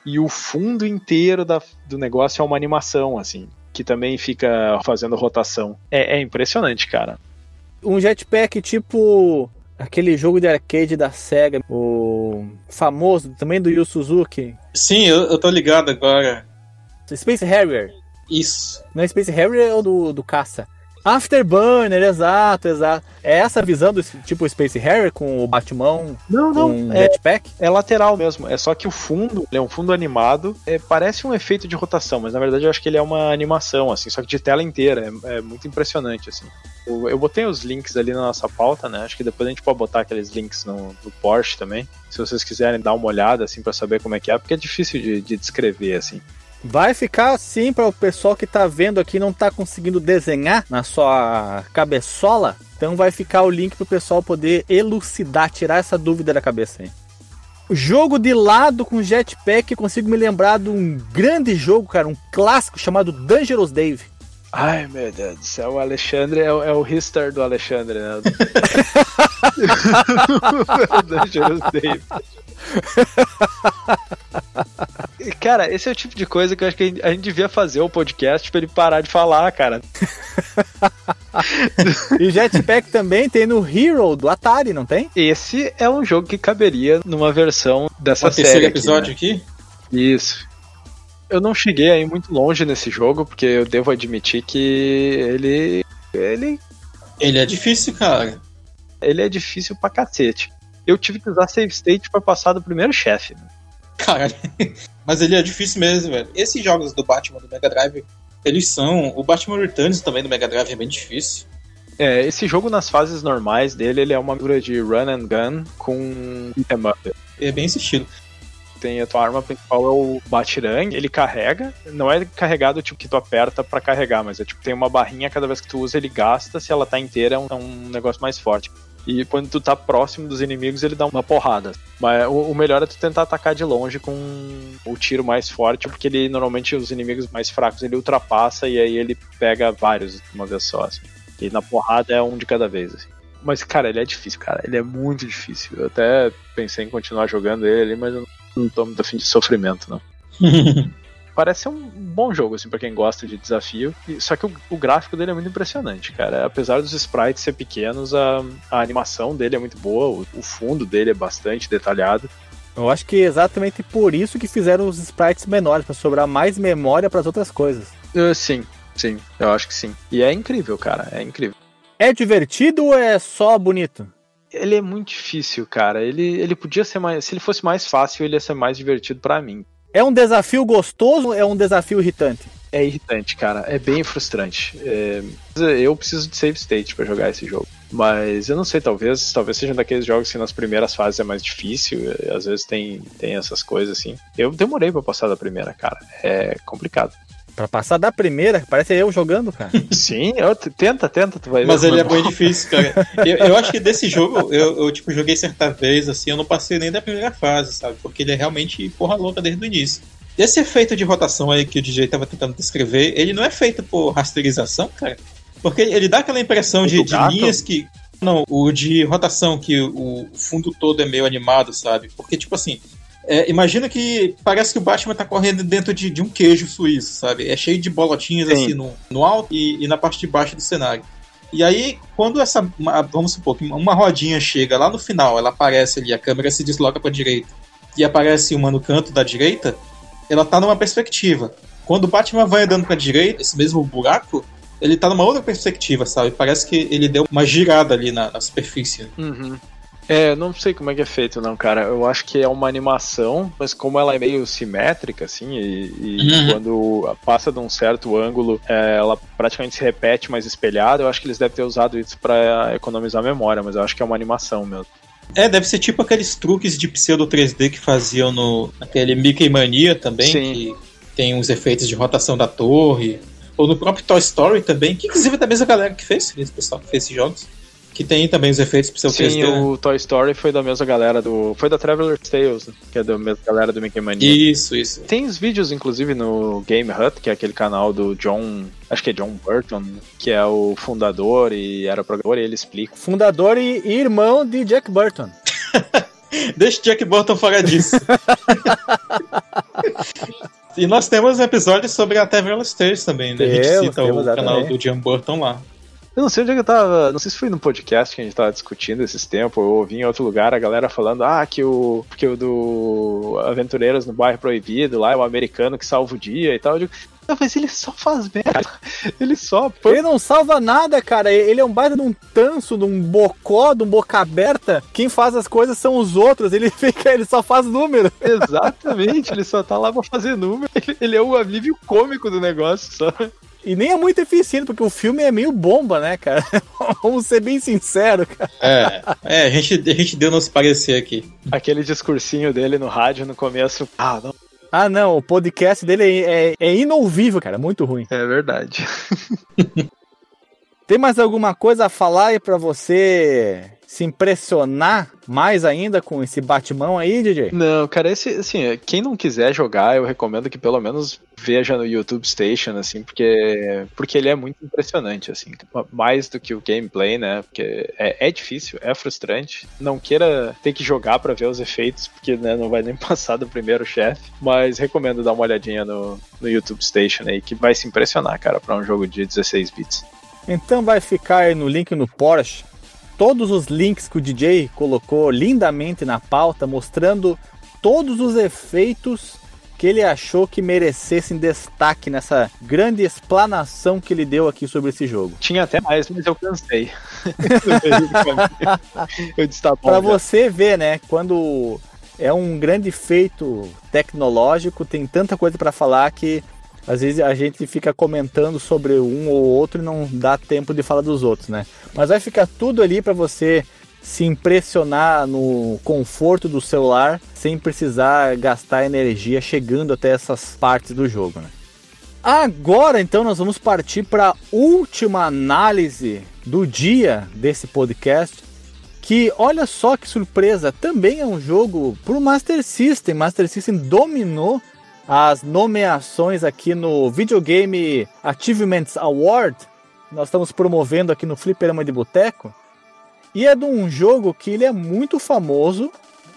E o fundo inteiro da, do negócio é uma animação, assim, que também fica fazendo rotação. É, é impressionante, cara. Um jetpack tipo aquele jogo de arcade da SEGA, o famoso também do Yu Suzuki. Sim, eu, eu tô ligado agora. Space Harrier. Isso. Não é Space Harrier ou do, do caça? Afterburner, exato, exato. É essa visão do tipo Space Harrier com o Batman não, não, é, jetpack? É lateral mesmo. É só que o fundo, ele é um fundo animado. É, parece um efeito de rotação, mas na verdade eu acho que ele é uma animação, assim, só que de tela inteira. É, é muito impressionante, assim. Eu, eu, botei os links ali na nossa pauta, né? Acho que depois a gente pode botar aqueles links no, no Porsche também. Se vocês quiserem dar uma olhada, assim, para saber como é que é, porque é difícil de, de descrever, assim. Vai ficar assim para o pessoal que está vendo aqui não está conseguindo desenhar na sua cabeçola. Então vai ficar o link pro pessoal poder elucidar, tirar essa dúvida da cabeça aí. Jogo de lado com jetpack, consigo me lembrar de um grande jogo, cara, um clássico chamado Dangerous Dave. Ai, meu Deus do céu, o Alexandre é, o- é o Hister do Alexandre, né? Dangerous Dave. Cara, esse é o tipo de coisa que eu acho que a gente- devia fazer o podcast pra ele parar de falar, cara. E jetpack também tem no Hero do Atari, não tem? Esse é um jogo que caberia numa versão dessa O série. terceiro aqui, episódio né? aqui? Isso. Eu não cheguei aí muito longe nesse jogo, porque eu devo admitir que ele. ele. Ele é difícil, cara. ele é difícil pra cacete. Eu tive que usar save state pra passar do primeiro chefe. né? Caralho. Mas ele é difícil mesmo, velho. Esses jogos do Batman do Mega Drive, eles são. O Batman Returns também do Mega Drive é bem difícil. É, esse jogo nas fases normais dele, ele é uma mistura de run and gun com beat'em up. É bem esse estilo. Tem a tua arma principal é o Batirang, ele carrega, não é carregado tipo que tu aperta pra carregar, mas é tipo tem uma barrinha cada vez que tu usa ele gasta, se ela tá inteira é um, é um negócio mais forte. E quando tu tá próximo dos inimigos, ele dá uma porrada. Mas o, o melhor é tu tentar atacar de longe com o tiro mais forte, porque ele normalmente os inimigos mais fracos ele ultrapassa e aí ele pega vários de uma vez só. Assim. E na porrada é um de cada vez. Assim. Mas, cara, ele é difícil, cara. Ele é muito difícil. Eu até pensei em continuar jogando ele mas eu não tô muito afim de sofrimento, não. Parece ser um bom jogo, assim, pra quem gosta de desafio. E- Só que o, o gráfico dele é muito impressionante, cara. Apesar dos sprites ser pequenos, a, a animação dele é muito boa, o, o fundo dele é bastante detalhado. Eu acho que é exatamente por isso que fizeram os sprites menores, pra sobrar mais memória para as outras coisas. Uh, sim, sim, eu acho que sim. E é incrível, cara, é incrível. É divertido ou é só bonito? Ele é muito difícil, cara. Ele, ele podia ser mais. Se ele fosse mais fácil, ele ia ser mais divertido pra mim. É um desafio gostoso ou é um desafio irritante? É irritante, cara. É bem frustrante. É, Eu preciso de save state pra jogar esse jogo. Mas eu não sei, talvez, talvez seja daqueles jogos que nas primeiras fases é mais difícil. Às vezes tem, tem essas coisas assim. Eu demorei pra passar da primeira, cara. É complicado. Pra passar da primeira, parece eu jogando, cara. Sim, eu, tenta, tenta, tu vai ver. Mas ele é como bem difícil, cara. Eu, eu acho que desse jogo, eu, eu, tipo, joguei certa vez, assim, eu não passei nem da primeira fase, sabe? Porque ele é realmente porra louca desde o início. Esse efeito de rotação aí que o DJ tava tentando descrever, ele não é feito por rasterização, cara? Porque ele dá aquela impressão de, de linhas que. Não, o de rotação, que o, o fundo todo é meio animado, sabe? Porque, tipo assim, é, imagina que parece que o Batman tá correndo dentro de, de um queijo suíço, sabe? É cheio de bolotinhas Sim. assim no, no alto e, e na parte de baixo do cenário. E aí, quando essa. Vamos supor que uma rodinha chega lá no final, ela aparece ali, a câmera se desloca pra direita e aparece uma no canto da direita, ela tá numa perspectiva. Quando o Batman vai andando pra direita, esse mesmo buraco, ele tá numa outra perspectiva, sabe? Parece que ele deu uma girada ali na, na superfície. Uhum. É, eu não sei como é que é feito, não, cara. Eu acho que é uma animação, mas como ela é meio simétrica, assim, e, e Uhum. quando passa de um certo ângulo, é, ela praticamente se repete, mas espelhada, eu acho que eles devem ter usado isso pra economizar memória, mas eu acho que é uma animação mesmo. É, deve ser tipo aqueles truques de pseudo 3D que faziam no naquele Mickey Mania também, Sim. que tem uns efeitos de rotação da torre. Ou no próprio Toy Story também, que inclusive é da mesma galera que fez, esse pessoal que fez esses jogos. Que tem também os efeitos pseudo Sim, 3D. né? o Toy Story foi da mesma galera do. Foi da Traveler's Tales, né, que é da mesma galera do Mickey Mania. Isso, isso. Tem os vídeos, inclusive, no Game Hut, que é aquele canal do John. Acho que é John Burton, que é o fundador e era programador, e ele explica. Fundador e, irmão de Jack Burton. Deixa o Jack Burton fora disso. e nós temos episódios sobre a Traveler's Tales também, né? A gente Temos, cita o temos, canal exatamente. do John Burton lá. Eu não sei onde é que eu tava. Não sei se foi no podcast que a gente tava discutindo esses tempos. Eu ouvi em outro lugar a galera falando: ah, que o. Que o do Aventureiros no Bairro Proibido lá é o americano que salva o dia e tal. Eu digo, não, mas ele só faz merda. Ele só. Ele não salva nada, cara. Ele é um baita de um tanso, de um bocó, de um boca aberta. Quem faz as coisas são os outros. Ele fica, ele só faz número. Exatamente, ele só tá lá pra fazer número. Ele, ele é o alívio cômico do negócio só. E nem é muito eficiente, porque o filme é meio bomba, né, cara? Vamos ser bem sinceros, cara. É, é a, gente, a gente deu nosso parecer aqui. Aquele discursinho dele no rádio no começo. Ah, não. Ah, não, o podcast dele é, é, é inouvível, cara. Muito ruim. É verdade. Tem mais alguma coisa a falar aí pra você se impressionar mais ainda com esse Batman aí, DJ? Não, cara, esse, assim, quem não quiser jogar, eu recomendo que pelo menos veja no YouTube Station, assim, porque, porque ele é muito impressionante, assim, mais do que o gameplay, né, porque é, é difícil, é frustrante, não queira ter que jogar para ver os efeitos, porque, né, não vai nem passar do primeiro chefe, mas recomendo dar uma olhadinha no, no YouTube Station aí, que vai se impressionar, cara, para um jogo de 16 bits. Então vai ficar aí no link no Porsche todos os links que o DJ colocou lindamente na pauta, mostrando todos os efeitos que ele achou que merecessem destaque nessa grande explanação que ele deu aqui sobre esse jogo. Tinha até mais, mas eu cansei. eu disse, tá Pra você ver, né, quando é um grande feito tecnológico, tem tanta coisa para falar que às vezes a gente fica comentando sobre um ou outro e não dá tempo de falar dos outros, né? Mas vai ficar tudo ali para você se impressionar no conforto do celular sem precisar gastar energia chegando até essas partes do jogo, né? Agora então nós vamos partir para a última análise do dia desse podcast, que olha só que surpresa, também é um jogo para o Master System. Master System dominou as nomeações aqui no Videogame Achievements Award. Nós estamos promovendo aqui no Fliperama de Boteco. E é de um jogo que ele é muito famoso.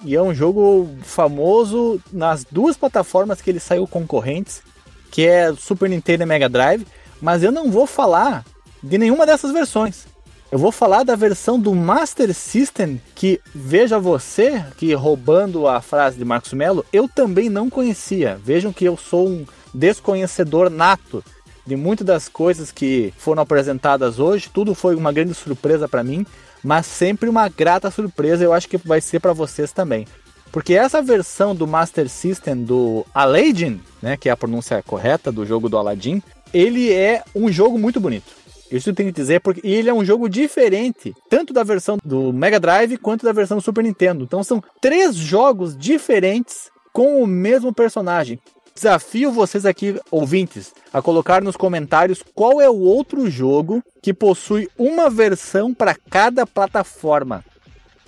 E é um jogo famoso nas duas plataformas que ele saiu concorrentes, que é Super Nintendo e Mega Drive. Mas eu não vou falar de nenhuma dessas versões. Eu vou falar da versão do Master System que, veja você, que roubando a frase de Marcos Mello, eu também não conhecia. Vejam que eu sou um desconhecedor nato de muitas das coisas que foram apresentadas hoje. Tudo foi uma grande surpresa para mim, mas sempre uma grata surpresa. Eu acho que vai ser para vocês também. Porque essa versão do Master System do Aladdin, né, que é a pronúncia correta do jogo do Aladdin, ele é um jogo muito bonito. Isso tem que dizer porque ele é um jogo diferente, tanto da versão do Mega Drive quanto da versão do Super Nintendo. Então são três jogos diferentes com o mesmo personagem. Desafio vocês aqui, ouvintes, a colocar nos comentários qual é o outro jogo que possui uma versão para cada plataforma.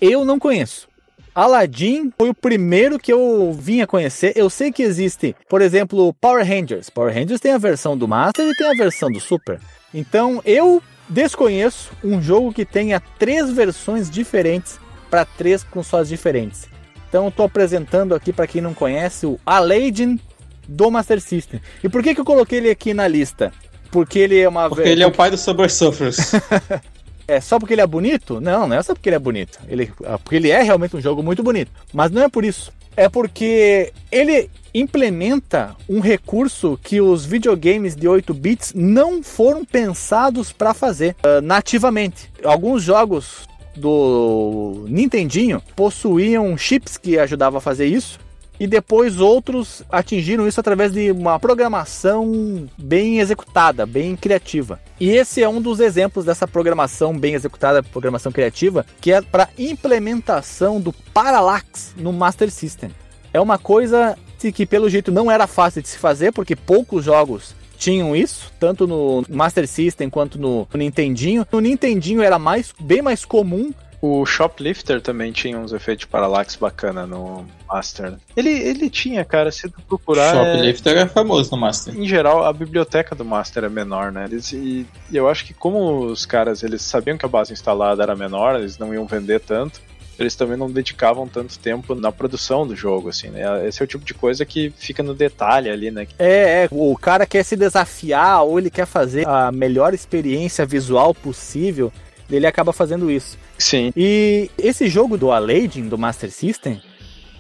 Eu não conheço. Aladdin foi o primeiro que eu vim a conhecer. Eu sei que existe, por exemplo, Power Rangers. Power Rangers tem a versão do Master e tem a versão do Super. Então eu desconheço um jogo que tenha três versões diferentes para três consoles diferentes. Então estou apresentando aqui para quem não conhece o Aladdin do Master System. E por que, que eu coloquei ele aqui na lista? Porque ele é uma. Porque ele é o pai do Subway Surfers. é só porque ele é bonito? Não, não é só porque ele é bonito. Ele, porque ele é realmente um jogo muito bonito. Mas não é por isso. É porque ele implementa um recurso que os videogames de 8 bits não foram pensados para fazer uh, nativamente. Alguns jogos do Nintendinho possuíam chips que ajudavam a fazer isso. E depois outros atingiram isso através de uma programação bem executada, bem criativa. E esse é um dos exemplos dessa programação bem executada, programação criativa, que é para implementação do Parallax no Master System. É uma coisa que pelo jeito não era fácil de se fazer, porque poucos jogos tinham isso, tanto no Master System quanto no Nintendinho. No Nintendinho era mais, bem mais comum. O Shoplifter também tinha uns efeitos de parallax bacana no Master. Ele, ele tinha, cara, se tu procurar. Shoplifter é... é famoso no Master. Em geral, a biblioteca do Master é menor, né? Eles, e eu acho que como os caras eles sabiam que a base instalada era menor, eles não iam vender tanto eles também não dedicavam tanto tempo na produção do jogo, assim, né? Esse é o tipo de coisa que fica no detalhe ali, né? É, é, o cara quer se desafiar ou ele quer fazer a melhor experiência visual possível, ele acaba fazendo isso. Sim. E esse jogo do Aladdin, do Master System,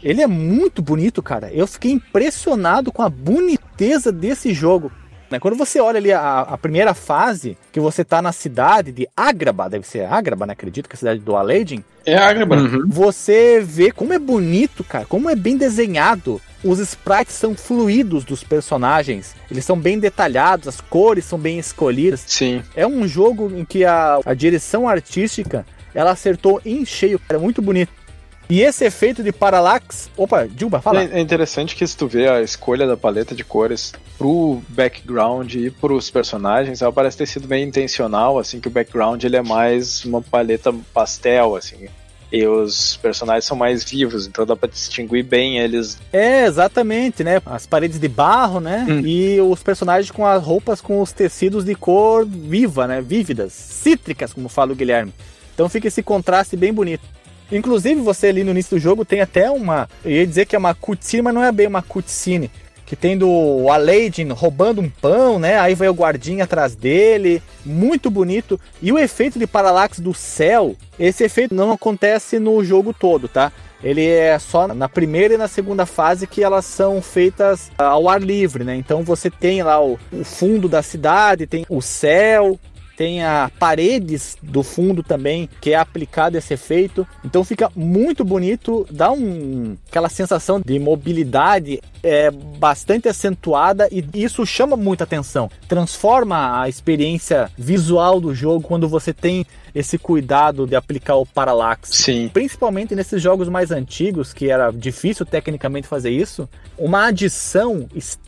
ele é muito bonito, cara. Eu fiquei impressionado com a boniteza desse jogo. Né? Quando você olha ali a, a, primeira fase, que você tá na cidade de Agraba, deve ser Agraba, né? Acredito que é a cidade do Aladdin. É Agraba. Uhum. Você vê como é bonito, cara, como é bem desenhado. Os sprites são fluidos dos personagens, eles são bem detalhados, as cores são bem escolhidas. Sim. É um jogo em que a, a direção artística ela acertou em cheio, cara, é muito bonito. E esse efeito de parallax. Opa, Dilba, fala. É interessante que se tu vê a escolha da paleta de cores pro background e pros personagens, ela parece ter sido bem intencional, assim, que o background ele é mais uma paleta pastel, assim. E os personagens são mais vivos, então dá pra distinguir bem eles. É, exatamente, né? As paredes de barro, né? Hum. E os personagens com as roupas com os tecidos de cor viva, né? Vívidas, cítricas, como fala o Guilherme. Então fica esse contraste bem bonito. Inclusive, você ali no início do jogo tem até uma. Eu ia dizer que é uma cutscene, mas não é bem uma cutscene que tem do Aladdin roubando um pão, né? Aí vai o guardinha atrás dele, muito bonito. E o efeito de paralaxe do céu, esse efeito não acontece no jogo todo, tá? Ele é só na primeira e na segunda fase que elas são feitas ao ar livre, né? Então você tem lá o, o fundo da cidade, tem o céu, tem a paredes do fundo também, que é aplicado esse efeito. Então fica muito bonito, dá um aquela sensação de mobilidade é bastante acentuada e isso chama muita atenção. Transforma a experiência visual do jogo quando você tem esse cuidado de aplicar o parallax. Sim. Principalmente nesses jogos mais antigos, que era difícil tecnicamente fazer isso, uma adição extremamente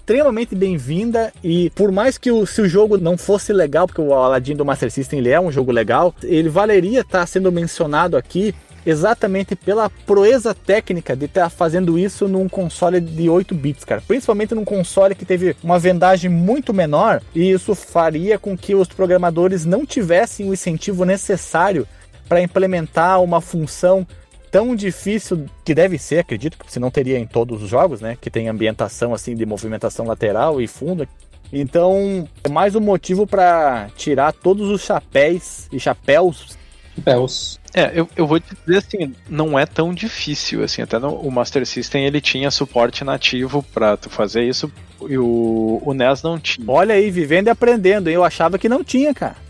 bem-vinda e por mais que o, se o jogo não fosse legal, porque o Aladdin do Master System ele é um jogo legal, ele valeria estar sendo mencionado aqui exatamente pela proeza técnica de estar fazendo isso num console de 8 bits, cara. Principalmente num console que teve uma vendagem muito menor e isso faria com que os programadores não tivessem o incentivo necessário para implementar uma função tão difícil que deve ser, acredito, porque senão teria em todos os jogos, né, que tem ambientação assim de movimentação lateral e fundo. Então, é mais um motivo para tirar todos os chapéus e chapéus Chapéus. É, eu, eu vou te dizer assim, não é tão difícil, assim, até no, o Master System ele tinha suporte nativo para tu fazer isso e o, o NES não tinha. Olha aí, vivendo e aprendendo, eu achava que não tinha, cara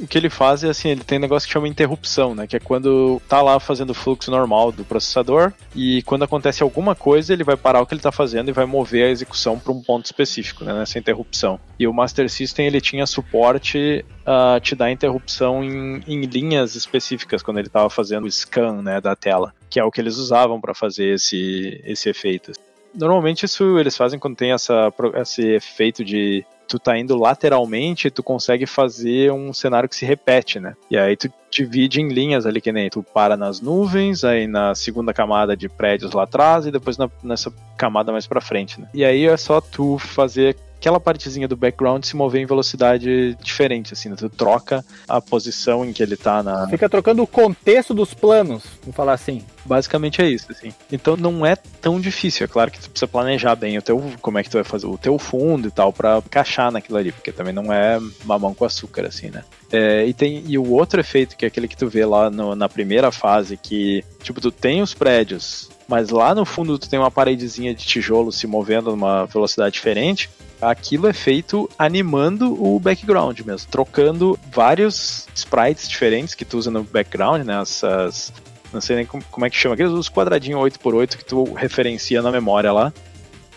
o que ele faz é assim, ele tem um negócio que chama interrupção, né? Que é quando tá lá fazendo o fluxo normal do processador e quando acontece alguma coisa, ele vai parar o que ele tá fazendo e vai mover a execução para um ponto específico, né? Nessa interrupção. E o Master System ele tinha suporte a te dar interrupção em, em linhas específicas quando ele estava fazendo o scan, né, da tela, que é o que eles usavam para fazer esse esse efeito. Normalmente isso eles fazem quando tem essa, esse efeito de tu tá indo lateralmente, tu consegue fazer um cenário que se repete, né? E aí tu divide em linhas ali, que nem tu para nas nuvens, aí na segunda camada de prédios lá atrás e depois na, nessa camada mais para frente, né? E aí é só tu fazer aquela partezinha do background se mover em velocidade diferente, assim, né? tu troca a posição em que ele tá na. Fica trocando o contexto dos planos, vamos falar assim. Basicamente é isso, assim. Então não é tão difícil, é claro que tu precisa planejar bem o teu, como é que tu vai fazer o teu fundo e tal para encaixar naquilo ali, porque também não é mamão com açúcar, assim, né? É, e tem e o outro efeito que é aquele que tu vê lá no, na primeira fase que tipo tu tem os prédios mas lá no fundo tu tem uma paredezinha de tijolo se movendo numa velocidade diferente aquilo é feito animando o background mesmo, trocando vários sprites diferentes que tu usa no background, né? Essas. Não sei nem como, é que chama, aqueles os quadradinhos 8x8 que tu referencia na memória lá.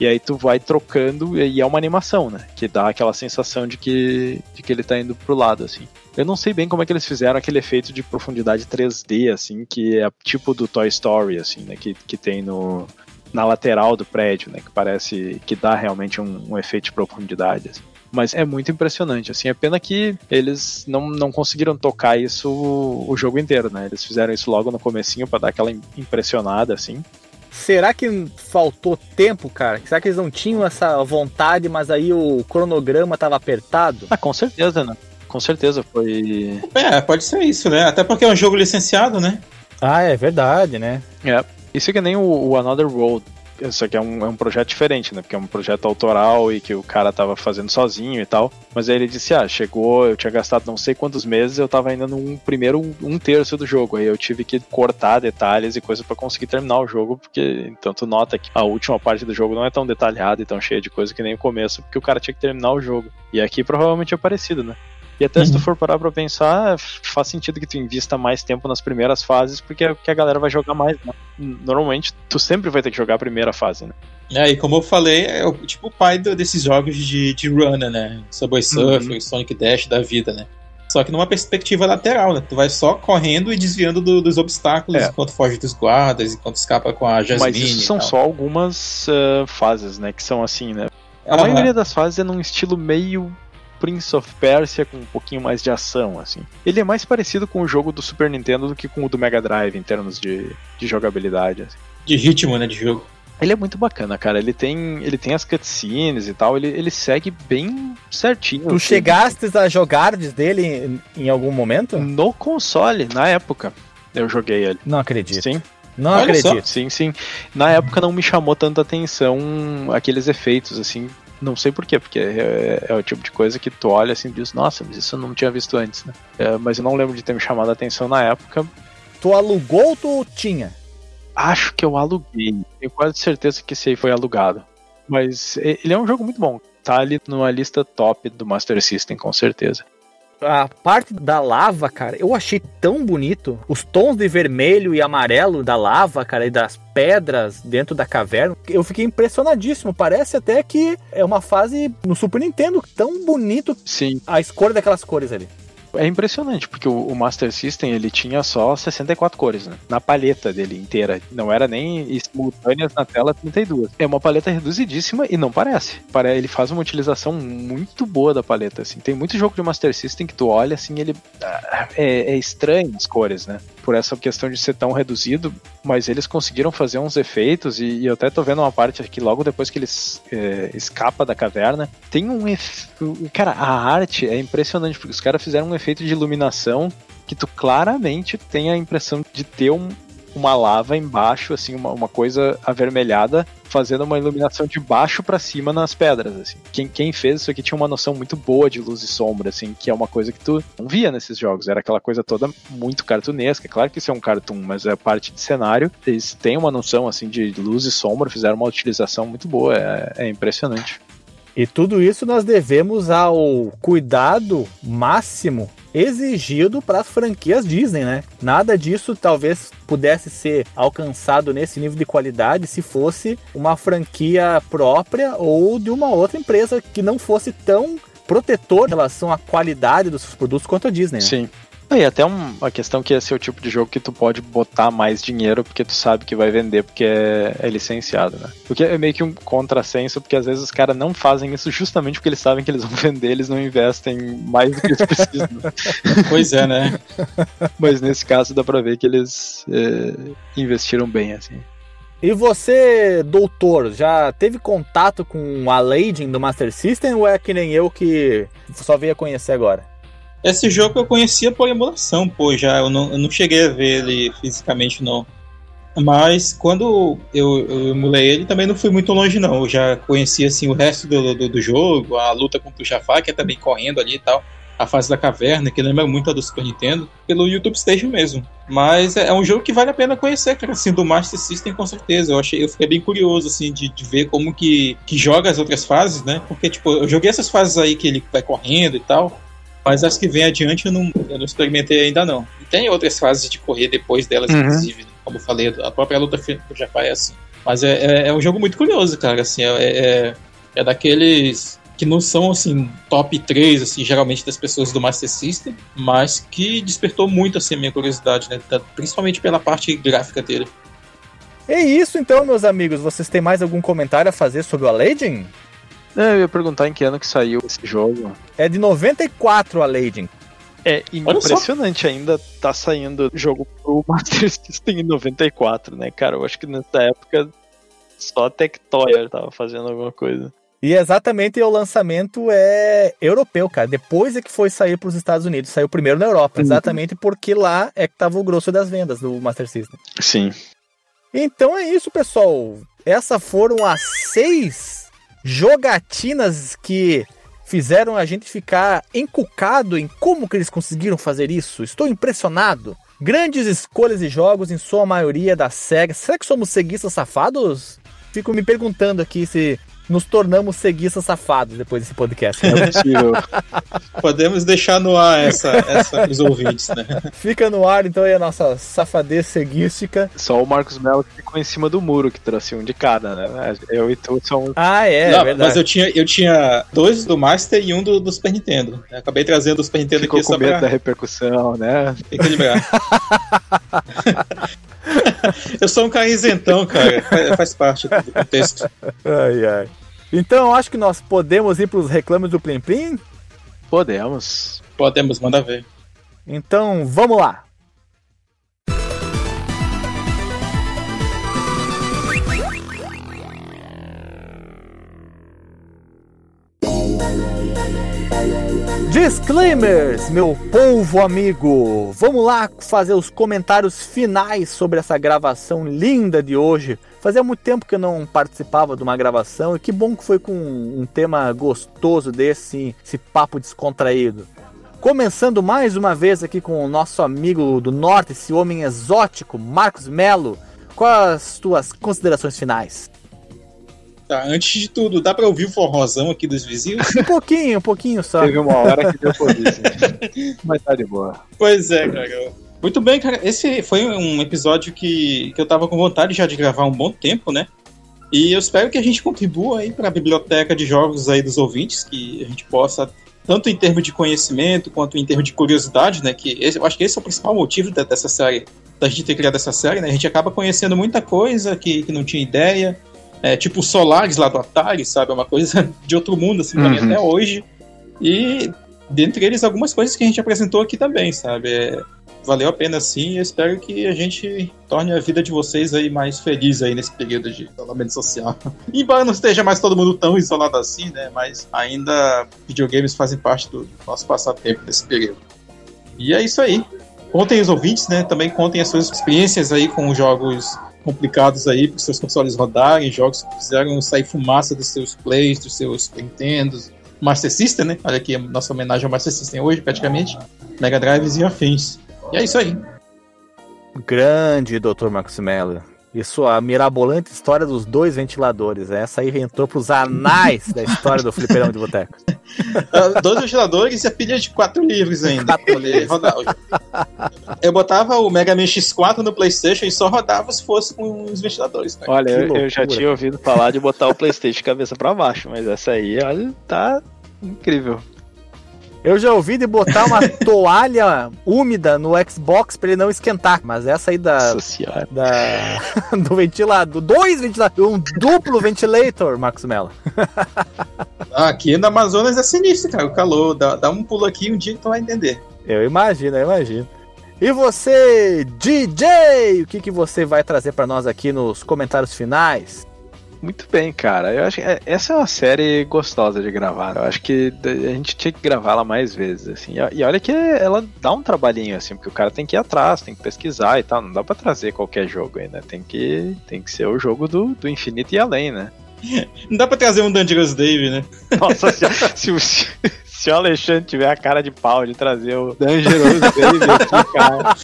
E aí tu vai trocando e é uma animação, né? Que dá aquela sensação de que, de que ele tá indo pro lado, assim. Eu não sei bem como é que eles fizeram aquele efeito de profundidade 3D, assim, que é tipo do Toy Story, assim, né? Que, que tem no, na lateral do prédio, né? Que parece que dá realmente um, um efeito de profundidade. Assim. Mas é muito impressionante, assim, é pena que eles não, não conseguiram tocar isso o, jogo inteiro, né? Eles fizeram isso logo no comecinho para dar aquela impressionada, assim. Será que faltou tempo, cara? Será que eles não tinham essa vontade, mas aí o cronograma tava apertado? Ah, com certeza, né? Com certeza foi. É, pode ser isso, né? Até porque é um jogo licenciado, né? Ah, é verdade, né? É. Isso é que nem o, o Another World. Isso aqui é um, é um projeto diferente, né? Porque é um projeto autoral e que o cara tava fazendo sozinho e tal. Mas aí ele disse: Ah, chegou, eu tinha gastado não sei quantos meses, eu tava ainda num primeiro um terço do jogo. Aí eu tive que cortar detalhes e coisas para conseguir terminar o jogo, porque tu nota que a última parte do jogo não é tão detalhada e tão cheia de coisa que nem o começo, porque o cara tinha que terminar o jogo. E aqui provavelmente é parecido, né? E até uhum. se tu uhum. for parar pra pensar, faz sentido que tu invista mais tempo nas primeiras fases, porque é o que a galera vai jogar mais, né? Normalmente, tu sempre vai ter que jogar a primeira fase, né? É, e como eu falei, é o, tipo o pai do, desses jogos de, de runner, né? Subway Surfer, uhum. Sonic Dash da vida, né? Só que numa perspectiva lateral, né? Tu vai só correndo e desviando do, dos obstáculos é. enquanto foge dos guardas, enquanto escapa com a Jasmine. Mas isso são só algumas uh, fases, né? Que são assim, né? A Aham. maioria das fases é num estilo meio Prince of Persia com um pouquinho mais de ação, assim. Ele é mais parecido com o jogo do Super Nintendo do que com o do Mega Drive em termos de, de jogabilidade. assim. De ritmo, né, de jogo. Ele é muito bacana, cara. Ele tem, ele tem as cutscenes e tal. Ele, ele segue bem certinho. Tu assim. chegastes a jogar dele em, em algum momento? no console, na época. Eu joguei ele. Não acredito. Sim, Não Olha só. acredito. sim, sim. Na época não me chamou tanta atenção aqueles efeitos, assim. Não sei porquê, porque é, é o tipo de coisa que tu olha assim e diz, nossa, mas isso eu não tinha visto antes, né? É, mas eu não lembro de ter me chamado a atenção na época. Tu alugou ou tu tinha? Acho que eu aluguei. Tenho quase certeza que esse aí foi alugado. Mas ele é um jogo muito bom. Tá ali numa lista top do Master System, com certeza. A parte da lava, cara, eu achei tão bonito. Os tons de vermelho e amarelo da lava, cara, e das pedras dentro da caverna. Eu fiquei impressionadíssimo. Parece até que é uma fase no Super Nintendo. Tão bonito Sim, a escolha daquelas cores ali. É impressionante, porque o, o Master System ele tinha só 64 cores, né? Na paleta dele inteira. Não era nem simultâneas na tela 32. É uma paleta reduzidíssima e não parece. Pare- Ele faz uma utilização muito boa da paleta, assim. Tem muito jogo de Master System que tu olha, assim, ele... ah, É, é estranho as cores, né? Por essa questão de ser tão reduzido, mas eles conseguiram fazer uns efeitos e, e eu até tô vendo uma parte aqui logo depois que eles é, escapa da caverna. Tem um efeito... Cara, a arte é impressionante, porque os caras fizeram um efeito de iluminação que tu claramente tem a impressão de ter um- uma lava embaixo, assim, uma, uma coisa avermelhada, fazendo uma iluminação de baixo pra cima nas pedras, assim. Quem, quem fez isso aqui tinha uma noção muito boa de luz e sombra, assim, que é uma coisa que tu não via nesses jogos. Era aquela coisa toda muito cartunesca. Claro que isso é um cartoon, mas é parte de cenário. Eles têm uma noção, assim, de luz e sombra, fizeram uma utilização muito boa. É, é impressionante. E tudo isso nós devemos ao cuidado máximo exigido para as franquias Disney, né? Nada disso talvez pudesse ser alcançado nesse nível de qualidade se fosse uma franquia própria ou de uma outra empresa que não fosse tão protetor em relação à qualidade dos seus produtos quanto a Disney. né? Sim. E até um- uma questão que esse é o tipo de jogo que tu pode botar mais dinheiro porque tu sabe que vai vender porque é, é licenciado, né? O que é meio que um contrassenso, porque às vezes os caras não fazem isso justamente porque eles sabem que eles vão vender, eles não investem mais do que eles precisam. Pois é, né? Mas nesse caso dá pra ver que eles é, investiram bem, assim. E você, doutor, já teve contato com a Legend do Master System ou é que nem eu que só veio a conhecer agora? Esse jogo eu conhecia por emulação, pô, já. Eu não, eu não cheguei a ver ele fisicamente, não. Mas quando eu, eu emulei ele, também não fui muito longe, não. Eu já conhecia, assim, o resto do, do, do jogo, a luta contra o Jafar, que é também correndo ali e tal. A fase da caverna, que lembra muito a do Super Nintendo, pelo YouTube Station mesmo. Mas é, é um jogo que vale a pena conhecer, cara, assim, do Master System com certeza. Eu, achei, eu fiquei bem curioso, assim, de, de ver como que, que joga as outras fases, né? Porque, tipo, eu joguei essas fases aí que ele vai correndo e tal. Mas as que vem adiante eu não, eu não experimentei ainda não. E tem outras fases de correr depois delas, Uhum. inclusive. né? Como eu falei, a própria luta do Japão é assim. Mas é, é, é um jogo muito curioso, cara. Assim, é, é, é daqueles que não são assim top 3 assim geralmente das pessoas do Master System, mas que despertou muito assim a minha curiosidade, né? Principalmente pela parte gráfica dele. É isso então, meus amigos. Vocês têm mais algum comentário a fazer sobre a Legend? É, Eu ia perguntar em que ano que saiu esse jogo. É de 94 a Legend. É impressionante ainda tá saindo jogo pro Master System em 94, né, cara? Eu acho que nessa época só a Tectoy tava fazendo alguma coisa. E exatamente o lançamento é europeu, cara. Depois é que foi sair para os Estados Unidos. Saiu primeiro na Europa, Uhum. exatamente porque lá é que tava o grosso das vendas do Master System. Sim. Então é isso, pessoal. Essas foram as seis jogatinas que fizeram a gente ficar encucado em como que eles conseguiram fazer isso. Estou impressionado. Grandes escolhas de jogos, em sua maioria da SEGA. Será que somos ceguistas safados? Fico me perguntando aqui se nos tornamos ceguistas safados depois desse podcast. né? É. Podemos deixar no ar essa, essa os ouvintes, né? Fica no ar então aí a nossa safadez ceguística. Só o Marcos Mello que ficou em cima do muro, que trouxe um de cada, né? Eu e tu somos. Ah, é, Não, verdade. mas eu tinha, eu tinha dois do Master e um do, do Super Nintendo. Eu acabei trazendo o Super Nintendo Ficou aqui com só medo pra da repercussão, né? equilibrar. eu sou um cara isentão, cara. Faz, faz parte do contexto. Ai, ai. Então eu acho que nós podemos ir para os reclames do Plim Plim? Podemos. Podemos, manda ver. Então vamos lá. Disclaimers, meu povo amigo! Vamos lá fazer os comentários finais sobre essa gravação linda de hoje. Fazia muito tempo que eu não participava de uma gravação e que bom que foi com um tema gostoso desse, esse papo descontraído. Começando mais uma vez aqui com o nosso amigo do norte, esse homem exótico, Marcos Melo. Quais as tuas considerações finais? Tá, antes de tudo, dá pra ouvir o forrozão aqui dos vizinhos? Um pouquinho, um pouquinho só. Teve uma hora que deu por isso. Mas tá de boa. Pois é, cara. Muito bem, cara. Esse foi um episódio que, que eu tava com vontade já de gravar há um bom tempo, né? E eu espero que a gente contribua aí para a biblioteca de jogos aí dos ouvintes, que a gente possa, tanto em termos de conhecimento quanto em termos de curiosidade, né? Que esse, eu acho que esse é o principal motivo dessa série, da gente ter criado essa série, né? A gente acaba conhecendo muita coisa que, que não tinha ideia. É, tipo o Solaris lá do Atari, sabe? É uma coisa de outro mundo, assim, Uhum. até hoje. E dentre eles, algumas coisas que a gente apresentou aqui também, sabe? É, valeu a pena sim e eu espero que a gente torne a vida de vocês aí mais feliz aí nesse período de isolamento social. Embora não esteja mais todo mundo tão isolado assim, né? Mas ainda videogames fazem parte do nosso passatempo nesse período. E é isso aí. Contem os ouvintes, né? Também contem as suas experiências aí com jogos complicados aí para os seus consoles rodarem, jogos que fizeram sair fumaça dos seus plays, dos seus Nintendos, Master System, né? Olha aqui nossa homenagem ao Master System hoje, praticamente. Mega Drives e afins. E é isso aí. Grande Dr. Marcos Mello. E sua mirabolante história dos dois ventiladores. Essa aí entrou pros anais da história do fliperão de boteco. Dois ventiladores e a pilha de quatro livros ainda. Quatro rodar. Eu botava o Mega Man X4 no Playstation e só rodava se fosse com os ventiladores. cara. Olha, eu, eu já tinha ouvido falar de botar o PlayStation de cabeça pra baixo, mas essa aí, olha, tá incrível. Eu já ouvi de botar uma toalha úmida no Xbox pra ele não esquentar. Mas essa aí da, da do ventilador, dois ventiladores, um duplo ventilator, Marcos Mello. Ah, Aqui no Amazonas é sinistro, cara. O calor. Dá, dá um pulo aqui um dia que tu vai entender. Eu imagino, eu imagino. E você, DJ, o que, que você vai trazer pra nós aqui nos comentários finais? Muito bem, cara. Eu acho que é- essa é uma série gostosa de gravar. Eu acho que a gente tinha que gravar ela mais vezes, assim. E- olha que ela dá um trabalhinho, assim, porque o cara tem que ir atrás, tem que pesquisar e tal. Não dá pra trazer qualquer jogo aí, né? Tem que, tem que ser o jogo do, do infinito e além, né? Não dá pra trazer um Dangerous Dave, né? Nossa, se, se, se, o Alexandre tiver a cara de pau de trazer o Dangerous Baby aqui, cara.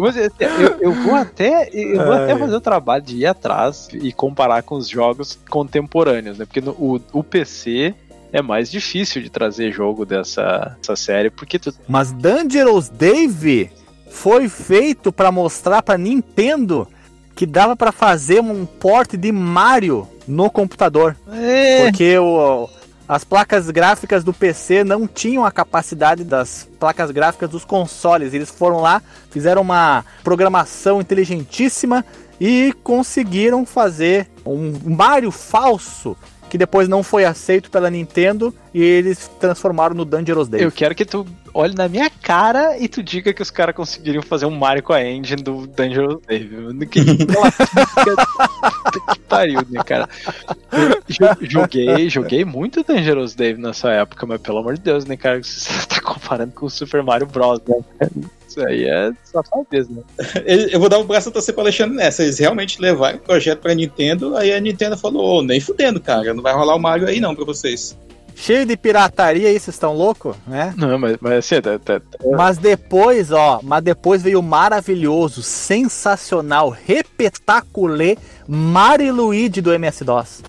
Mas assim, eu, eu vou até eu vou até fazer o trabalho de ir atrás e comparar com os jogos contemporâneos, né? Porque no, o, o PC é mais difícil de trazer jogo dessa, dessa série, porque tu, Mas Dangerous Dave foi feito pra mostrar pra Nintendo que dava pra fazer um port de Mario no computador. é, Porque o, as placas gráficas do PC não tinham a capacidade das placas gráficas dos consoles. Eles foram lá, fizeram uma programação inteligentíssima e conseguiram fazer um Mario falso que depois não foi aceito pela Nintendo e eles transformaram no Dangerous Dave. eu quero que tu olhe na minha cara e tu diga que os caras conseguiriam fazer um Mario com a engine do Dangerous Dave. Que, que pariu, né, cara? Joguei, joguei muito Dangerous Dave nessa época, mas pelo amor de Deus, né, cara? Você tá comparando com o Super Mario Bros. Né? Isso aí é safadeza, né? Eu eu vou dar um braço a torcer pro Alexandre nessa. Eles realmente levaram o projeto pra Nintendo, aí a Nintendo falou, ô, nem fudendo, cara. Não vai rolar o Mario aí não pra vocês. Cheio de pirataria aí, vocês estão loucos, né? Não, mas, mas assim, tá, tá- tá- Mas depois, ó, mas depois veio o maravilhoso, sensacional, repetaculê Mario Luigi do MS-DOS.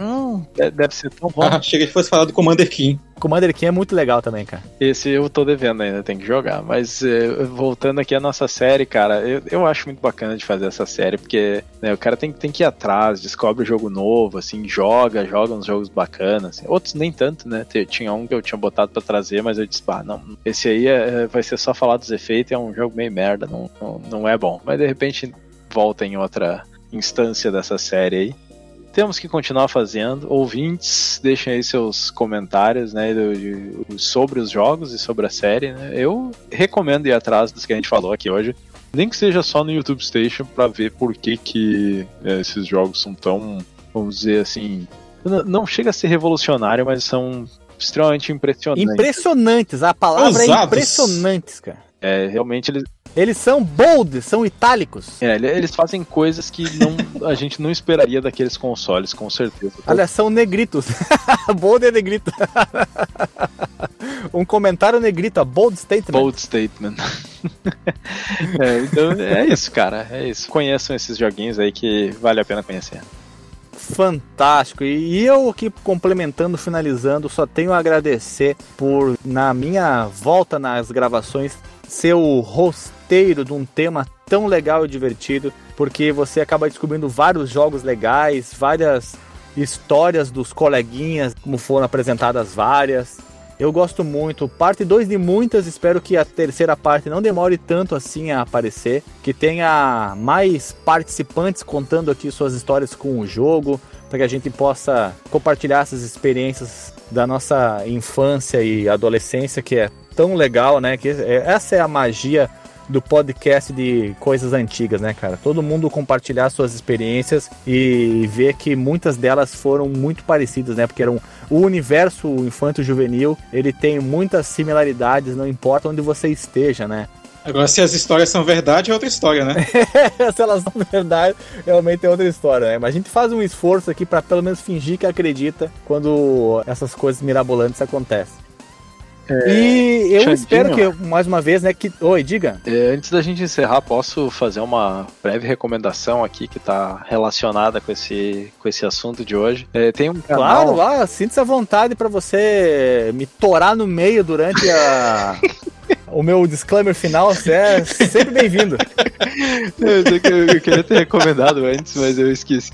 Hum, de- deve ser tão bom. Ah, achei que fosse falar do Commander King. Commander King é muito legal também, cara. Esse eu tô devendo ainda, tem que jogar. Mas eh, voltando aqui à nossa série, cara, eu, eu acho muito bacana de fazer essa série, porque né, o cara tem, tem que ir atrás, descobre jogo novo, assim, joga, joga uns jogos bacanas. assim. Outros nem tanto, né? Tinha um que eu tinha botado pra trazer, mas eu disse, ah, não, esse aí é- vai ser só falar dos efeitos, é um jogo meio merda, não, não, não é bom. Mas de repente volta em outra instância dessa série aí. Temos que continuar fazendo. Ouvintes, deixem aí seus comentários, né, do, de, sobre os jogos e sobre a série, né? Eu recomendo ir atrás dos que a gente falou aqui hoje. Nem que seja só no YouTube Station para ver por que, que é, esses jogos são tão, vamos dizer assim, não chega a ser revolucionário, mas são extremamente impressionantes. Impressionantes, a palavra é Ousados. é impressionantes, cara. É, realmente eles. Eles são bold, são itálicos. É, eles fazem coisas que não, a gente não esperaria daqueles consoles, com certeza. Olha, são negritos. bold é negrito. um comentário negrito, bold statement. Bold statement. é, então é isso, cara. É isso. Conheçam esses joguinhos aí que vale a pena conhecer fantástico. E eu aqui complementando, finalizando, só tenho a agradecer por, na minha volta nas gravações, ser o rosteiro de um tema tão legal e divertido, porque você acaba descobrindo vários jogos legais, várias histórias dos coleguinhas, como foram apresentadas várias. Eu gosto muito. Parte 2 de muitas, espero que a terceira parte não demore tanto assim a aparecer, que tenha mais participantes contando aqui suas histórias com o jogo, para que a gente possa compartilhar essas experiências da nossa infância e adolescência, que é tão legal, né? Que é, essa é a magia do podcast de coisas antigas, né, cara? Todo mundo compartilhar suas experiências e ver que muitas delas foram muito parecidas, né? Porque eram o universo infanto-juvenil, ele tem muitas similaridades, não importa onde você esteja, né? Agora, se as histórias são verdade, é outra história, né? se elas são verdade, realmente é outra história, né? Mas a gente faz um esforço aqui para pelo menos fingir que acredita quando essas coisas mirabolantes acontecem. É, e eu Xandinho, espero que, mais uma vez, né, que... Oi, diga. É, antes da gente encerrar, posso fazer uma breve recomendação aqui que está relacionada com esse, com esse assunto de hoje. É, tem um canal... Claro, ah, sinta-se à vontade para você me torar no meio durante a... o meu disclaimer final, você é sempre bem-vindo. Eu, eu, queria ter recomendado antes, mas eu esqueci.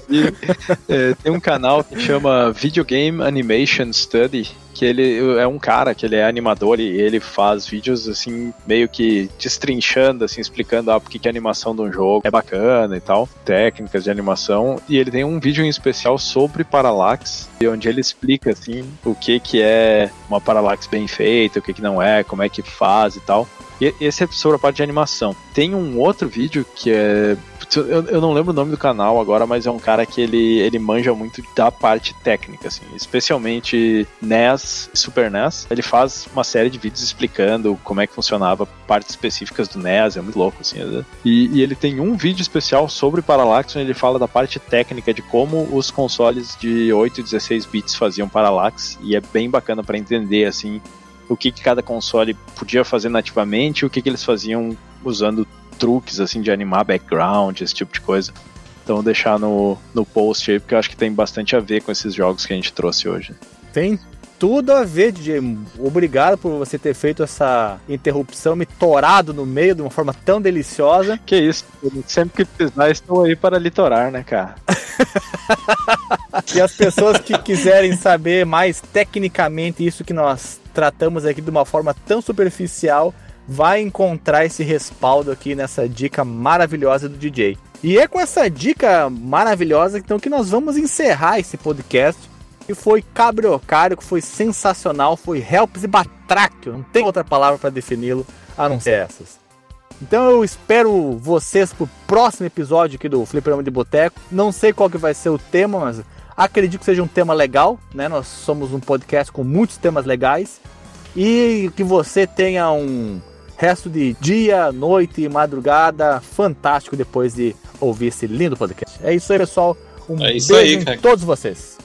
É, tem um canal que chama Video Game Animation Study, que ele é um cara que ele é animador e ele faz vídeos assim meio que destrinchando assim explicando ah, porque que a animação de um jogo é bacana e tal, técnicas de animação e ele tem um vídeo em especial sobre Parallax onde ele explica assim o que que é uma Parallax bem feita, o que que não é, como é que faz e tal. Esse é sobre a parte de animação. Tem um outro vídeo que é. Eu, eu não lembro o nome do canal agora, mas é um cara que ele, ele manja muito da parte técnica, assim, especialmente NES e Super NES. Ele faz uma série de vídeos explicando como é que funcionava partes específicas do NES, é muito louco, assim. Né? E, e ele tem um vídeo especial sobre Parallax, onde ele fala da parte técnica de como os consoles de 8 e 16 bits faziam Parallax, e é bem bacana para entender, assim, o que, que cada console podia fazer nativamente e o que, que eles faziam usando truques assim de animar background, esse tipo de coisa. Então deixar no, no post aí, porque eu acho que tem bastante a ver com esses jogos que a gente trouxe hoje. Tem tudo a ver, DJ. Obrigado por você ter feito essa interrupção, me torado no meio de uma forma tão deliciosa. Que isso, sempre que precisar, estou aí para litorar, né, cara? e as pessoas que quiserem saber mais tecnicamente isso que nós tratamos aqui de uma forma tão superficial, vai encontrar esse respaldo aqui nessa dica maravilhosa do DJ. E é com essa dica maravilhosa então que nós vamos encerrar esse podcast. Que foi cabriocário, que foi sensacional, foi helps e batráquio, não tem outra palavra para defini-lo a não ser essas. Então eu espero vocês pro próximo episódio aqui do Fliperama de Boteco. Não sei qual que vai ser o tema, mas Acredito que seja um tema legal, né? Nós somos um podcast com muitos temas legais. E que você tenha um resto de dia, noite e madrugada fantástico depois de ouvir esse lindo podcast. É isso aí, pessoal. Um é beijo aí, em todos vocês.